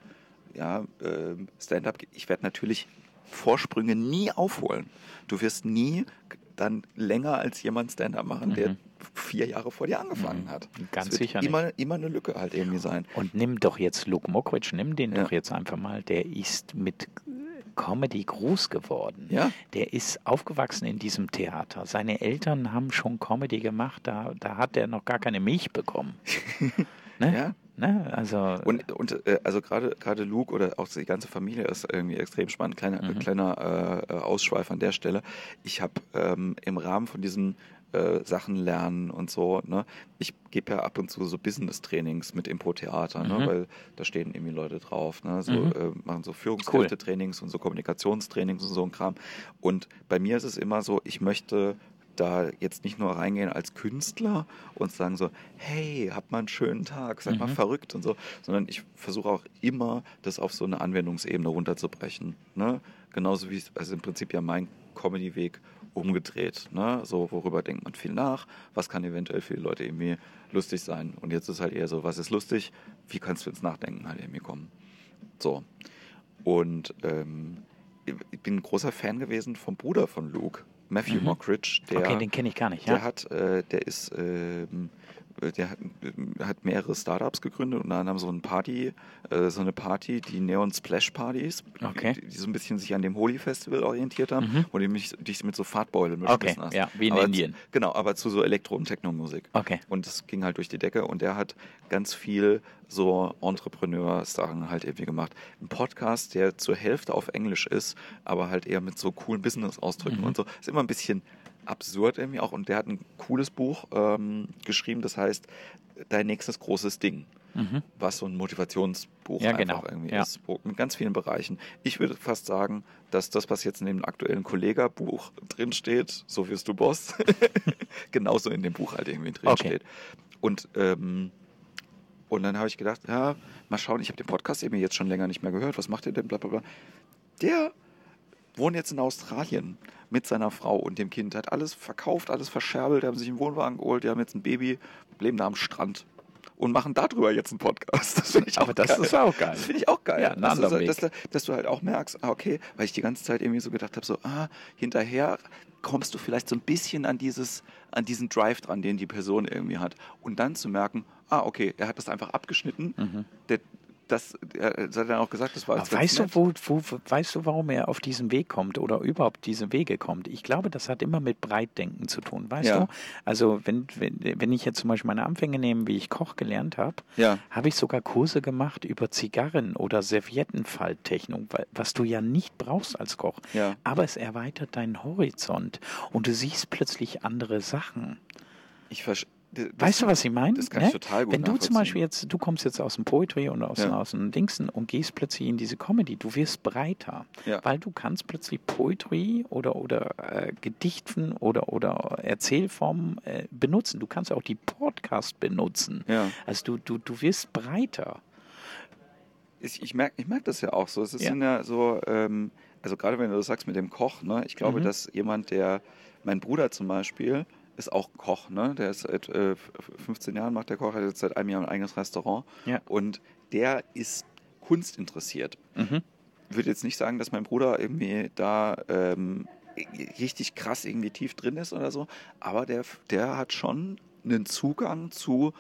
ja, ähm, Stand-up, ich werde natürlich Vorsprünge nie aufholen. Du wirst nie dann länger als jemand Stand-up machen, der vier Jahre vor dir angefangen hat. Ganz sicher nicht. immer, immer eine Lücke halt irgendwie sein. Und nimm doch jetzt Luke Mockridge, nimm den Ja. doch jetzt einfach mal. Der ist mit Comedy groß geworden. Ja. Der ist aufgewachsen in diesem Theater. Seine Eltern haben schon Comedy gemacht, da, da hat er noch gar keine Milch bekommen. *laughs* ne? Ja. Ne? Also, Und, und äh, also gerade gerade Luke oder auch die ganze Familie ist irgendwie extrem spannend. Kleiner, Mhm. kleiner äh, äh, Ausschweif an der Stelle. Ich habe ähm, im Rahmen von diesen äh, Sachen lernen und so, ne, ich gebe ja ab und zu so Business-Trainings mit Impro-Theater, ne, Mhm. weil da stehen irgendwie Leute drauf, ne, so Mhm. äh, machen so Führungskräfte-Trainings und so Kommunikationstrainings und so ein Kram. Und bei mir ist es immer so, ich möchte da jetzt nicht nur reingehen als Künstler und sagen so, hey, habt mal einen schönen Tag, seid mal Mhm. verrückt und so, sondern ich versuche auch immer, das auf so eine Anwendungsebene runterzubrechen. Ne? Genauso wie es, also im Prinzip ja mein Comedy-Weg umgedreht. Ne? So, worüber denkt man viel nach, was kann eventuell für die Leute irgendwie lustig sein. Und jetzt ist halt eher so, was ist lustig, wie kannst du ins Nachdenken halt irgendwie kommen. So. Und ähm, ich bin ein großer Fan gewesen vom Bruder von Luke, Matthew Mhm. Mockridge, der okay, den kenne ich gar nicht. der Ja? hat, äh, der ist, äh, der hat, äh, hat mehrere Startups gegründet, unter anderem so ein Party, äh, so eine Party, die Neon Splash Partys, Okay. die, die so ein bisschen sich an dem Holy Festival orientiert haben, Mhm. wo du mich, dich mit so Fahrtbeulen Okay, beschmissen hast. ja, wie in aber Indien. Zu, genau, aber zu so Elektro- und Techno-Musik. Okay. Und das ging halt durch die Decke und der hat ganz viel so Entrepreneur-Sachen halt irgendwie gemacht. Ein Podcast, der zur Hälfte auf Englisch ist, aber halt eher mit so coolen Business-Ausdrücken Mhm. und so. Ist immer ein bisschen absurd irgendwie auch. Und der hat ein cooles Buch ähm, geschrieben, das heißt Dein nächstes großes Ding. Mhm. Was so ein Motivationsbuch Ja, einfach genau. irgendwie Ja. ist, mit ganz vielen Bereichen. Ich würde fast sagen, dass das, was jetzt in dem aktuellen Kollega-Buch drinsteht, so wirst du Boss, *laughs* genauso in dem Buch halt irgendwie drin Okay. Und, ähm, und dann habe ich gedacht, ja, mal schauen, ich habe den Podcast eben jetzt schon länger nicht mehr gehört, was macht ihr denn, bla bla bla. Der wohnt jetzt in Australien mit seiner Frau und dem Kind, hat alles verkauft, alles verscherbelt, haben sich einen Wohnwagen geholt, die haben jetzt ein Baby, leben da am Strand und machen darüber jetzt einen Podcast. Das finde ich Aber auch das geil. ist auch geil. Das finde ich auch geil. Ja, ein dass, du, anderer so- Weg. dass, dass du halt auch merkst, ah, okay, weil ich die ganze Zeit irgendwie so gedacht habe, so, ah, hinterher kommst du vielleicht so ein bisschen an dieses, an diesen Drive dran, den die Person irgendwie hat. Und dann zu merken, ah, okay, er hat das einfach abgeschnitten. Der, das, er das hat dann auch gesagt, das war weißt du, wo, wo, weißt du, warum er auf diesen Weg kommt oder überhaupt diese Wege kommt? Ich glaube, das hat immer mit Breitdenken zu tun, weißt Ja. du? Also wenn, wenn, wenn ich jetzt zum Beispiel meine Anfänge nehme, wie ich Koch gelernt habe, Ja. habe ich sogar Kurse gemacht über Zigarren oder Serviettenfalttechnik, was du ja nicht brauchst als Koch. Ja. Aber es erweitert deinen Horizont und du siehst plötzlich andere Sachen. Ich versch- das- Weißt du, was ich meine? das kann ich total gut Wenn du zum. Beispiel jetzt, du kommst jetzt aus dem Poetry und aus, Ja. aus dem Dingsen und gehst plötzlich in diese Comedy, du wirst breiter, Ja. weil du kannst plötzlich Poetry oder, oder äh, Gedichten oder, oder Erzählformen äh, benutzen. Du kannst auch die Podcast benutzen. Ja. Also du, du, du wirst breiter. ich, ich merke ich merk das ja auch so. Es ist Ja. ja, so, ähm, also gerade wenn du das sagst mit dem Koch, ne, ich glaube, Mhm. dass jemand, der, mein Bruder zum Beispiel, ist auch Koch, ne? Der ist seit äh, f- 15 Jahren macht der Koch, hat jetzt seit einem Jahr ein eigenes Restaurant. Ja. Und der ist kunstinteressiert. Mhm. würde jetzt nicht sagen, dass mein Bruder irgendwie da ähm, richtig krass irgendwie tief drin ist oder so, aber der, der hat schon einen Zugang zu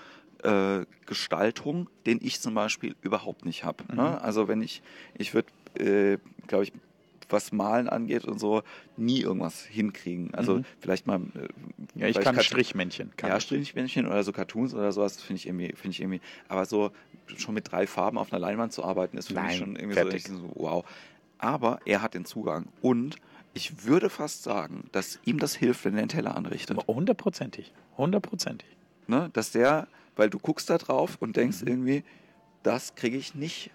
äh, Gestaltung, den ich zum Beispiel überhaupt nicht habe. Mhm. Ne? Also wenn ich, ich würde, äh, glaube ich, was Malen angeht und so, nie irgendwas hinkriegen. Also Mhm. vielleicht mal. Äh, Ja, ich kann Kat- Strichmännchen. Kann ja, ich. Strichmännchen oder so Cartoons oder sowas, das finde ich irgendwie, finde ich irgendwie. Aber so schon mit drei Farben auf einer Leinwand zu arbeiten, ist für Nein, mich schon irgendwie so, so, wow. Aber er hat den Zugang und ich würde fast sagen, dass ihm das hilft, wenn er den Teller anrichtet. Hundertprozentig. Hundertprozentig. Ne? Dass der, weil du guckst da drauf und denkst Mhm. irgendwie, das kriege ich nicht.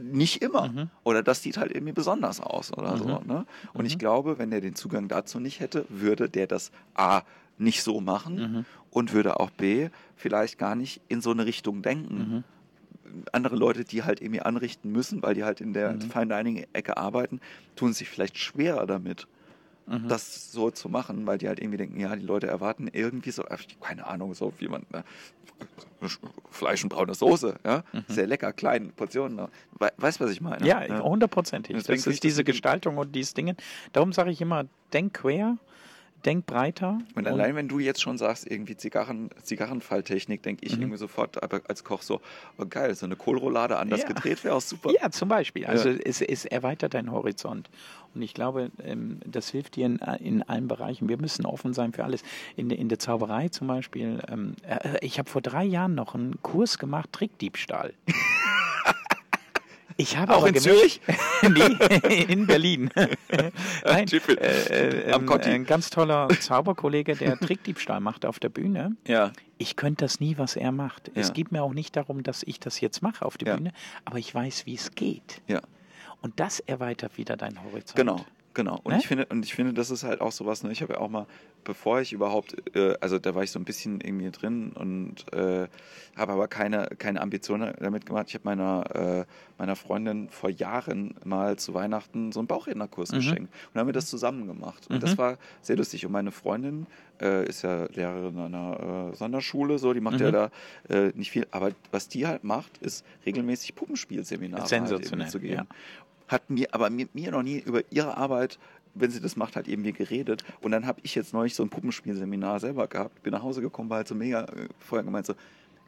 Nicht immer. Mhm. Oder das sieht halt irgendwie besonders aus oder so. Mhm. Ne? Und ich glaube, wenn er den Zugang dazu nicht hätte, würde der das A nicht so machen Mhm. und würde auch B vielleicht gar nicht in so eine Richtung denken. Mhm. Andere Leute, die halt irgendwie anrichten müssen, weil die halt in Mhm. der Fine Dining Ecke arbeiten, tun sich vielleicht schwerer damit, Mhm. das so zu machen, weil die halt irgendwie denken, ja, die Leute erwarten irgendwie so, ach, keine Ahnung, so wie man ne, Fleisch und braune Soße, ja, sehr lecker, klein, Portionen. ne? We weißt du, was ich meine? Mhm. Ja, hundertprozentig. Deswegen Das ist diese Gestaltung und dieses Dinge. Darum sage ich immer, denk quer, denk breiter. Und allein wenn du jetzt schon sagst, irgendwie Zigarren, Zigarrenfalltechnik, denke ich irgendwie sofort aber als Koch so, oh geil, so eine Kohlroulade anders Ja. gedreht wäre auch super. Ja, zum Beispiel. Also es, es erweitert deinen Horizont. Und ich glaube, ähm, das hilft dir in, in allen Bereichen. Wir müssen offen sein für alles. In, der- in der Zauberei zum Beispiel. Ähm, äh, ich habe vor drei Jahren noch einen Kurs gemacht, Trickdiebstahl. *laughs* Ich habe Auch in gemerkt- *laughs* nee, in Berlin. *laughs* Nein, äh, äh, Am ähm, Kotti. ein ganz toller Zauberkollege, der Trickdiebstahl macht auf der Bühne. Ja. Ich könnte das nie, was er macht. Ja. Es geht mir auch nicht darum, dass ich das jetzt mache auf der Ja. Bühne, aber ich weiß, wie es geht. Ja. Und das erweitert wieder deinen Horizont. Genau, genau. Und Ne? ich finde, und ich finde, das ist halt auch sowas, ne? Ich habe ja auch mal, bevor ich überhaupt, äh, also da war ich so ein bisschen irgendwie drin und äh, habe aber keine, keine Ambitionen damit gemacht. Ich habe meiner, äh, meiner Freundin vor Jahren mal zu Weihnachten so einen Bauchrednerkurs Mhm. geschenkt. Und haben wir das zusammen gemacht. Und das war sehr lustig. Und meine Freundin äh, ist ja Lehrerin einer äh, Sonderschule, so, die macht Mhm. ja da äh, nicht viel. Aber was die halt macht, ist regelmäßig Puppenspielseminare halt zu gehen ja. Hat mir aber mit mir noch nie über ihre Arbeit, wenn sie das macht, halt irgendwie geredet. Und dann habe ich jetzt neulich so ein Puppenspielseminar selber gehabt. Bin nach Hause gekommen, war halt so mega äh, vorher gemeint so,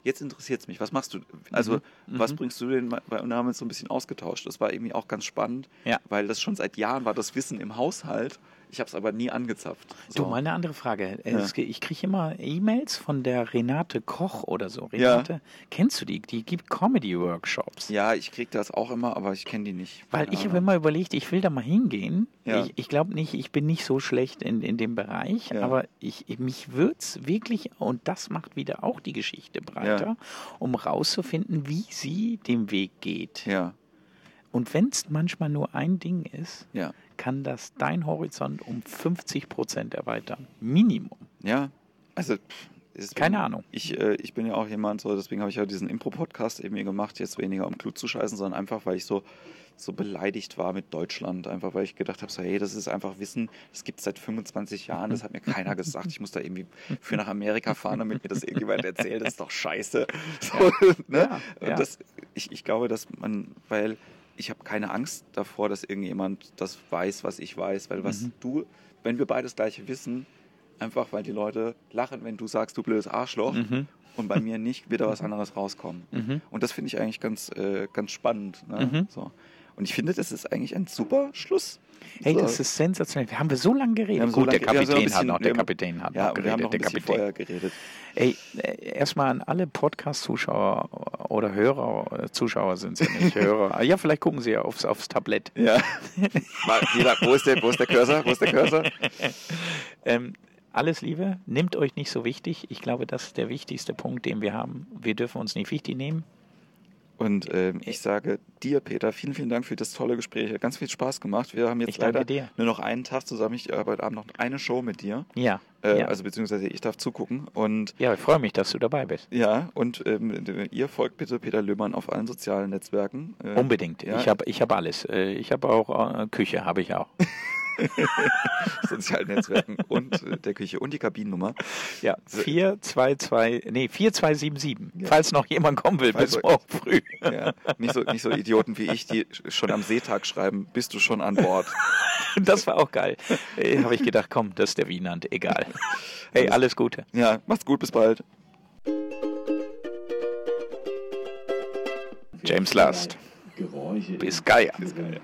jetzt interessiert es mich, was machst du? Also, was bringst du denn? bei- Und haben wir uns so ein bisschen ausgetauscht. Das war irgendwie auch ganz spannend, Ja. weil das schon seit Jahren war, das Wissen im Haushalt. Ich habe es aber nie angezapft. Du, mal eine andere Frage. Ja. Ich kriege immer E-Mails von der Renate Koch oder so. Renate, kennst du die? Die gibt Comedy-Workshops. Ja, ich krieg das auch immer, aber ich kenne die nicht. Weil ich habe immer überlegt, ich will da mal hingehen. Ja. Ich, ich glaube nicht, ich bin nicht so schlecht in, in dem Bereich, Ja. aber ich, mich würde es wirklich, und das macht wieder auch die Geschichte breiter, um rauszufinden, wie sie den Weg geht. Ja, Und wenn es manchmal nur ein Ding ist, ja, kann das dein Horizont um 50 Prozent erweitern. Minimum. ja. Also, deswegen- Keine Ahnung. Ich, äh, ich bin ja auch jemand, so, deswegen habe ich ja diesen Impro-Podcast eben hier gemacht, jetzt weniger um Blut zu scheißen, sondern einfach, weil ich so, so beleidigt war mit Deutschland. Einfach, weil ich gedacht habe, so, hey, das ist einfach Wissen, das gibt es seit 25 Jahren, das hat mir keiner gesagt. Ich muss da irgendwie für nach Amerika fahren, damit mir das irgendjemand erzählt, das ist doch scheiße. So, *laughs* ne? Ja, ja. Das, ich, ich glaube, dass man, weil ich habe keine Angst davor, dass irgendjemand das weiß, was ich weiß, weil was Mhm. du, wenn wir beide das gleiche wissen, einfach weil die Leute lachen, wenn du sagst, du blödes Arschloch Mhm. und bei mir nicht, wird da was anderes rauskommen. Mhm. Und das finde ich eigentlich ganz, äh, ganz spannend. Ne? Mhm. So. Und ich finde, das ist eigentlich ein super Schluss. Hey, so. das ist sensationell. Wir haben wir so lange geredet. Haben so Gut, lange- der Kapitän hat bisschen- noch, wir der Kapitän hat ja, noch noch geredet, ein der Kapitän. geredet. Ey, äh, erstmal an alle Podcast-Zuschauer oder Hörer, äh, Zuschauer sind sie nicht, *laughs* Hörer. Ah, Ja, vielleicht gucken sie ja aufs, aufs Tablett. Ja. Mal, jeder, wo, ist der, wo ist der Cursor? Wo ist der Cursor? *laughs* Ähm, alles Liebe, nehmt euch nicht so wichtig. Ich glaube, das ist der wichtigste Punkt, den wir haben. Wir dürfen uns nicht wichtig nehmen. Und ähm, ich sage dir, Peter, vielen, vielen Dank für das tolle Gespräch. Hat ganz viel Spaß gemacht. Wir haben jetzt leider dir. nur noch einen Tag zusammen. Ich habe heute Abend noch eine Show mit dir. Ja, Äh, ja. Also beziehungsweise ich darf zugucken. Und ja, ich freue mich, dass du dabei bist. ja, und ähm, ihr folgt bitte Peter Löhmann auf allen sozialen Netzwerken. Äh, Unbedingt. Ja. Ich habe ich hab alles. Äh, Ich habe auch äh, Küche, habe ich auch. *laughs* *laughs* sozialen Netzwerken und äh, der Küche und die Kabinennummer. Ja, 422, nee, 4277. Falls noch jemand kommen will, Falls- bis morgen früh. Ja, nicht, so, nicht so Idioten wie ich, die schon am Seetag schreiben, bist du schon an Bord. *laughs* Das war auch geil. Äh, habe ich gedacht, komm, das ist der Wienand, egal. Hey, alles Gute. Ja, macht's gut, bis bald. James Last. Geräusche. Bis Geier. Bis geil.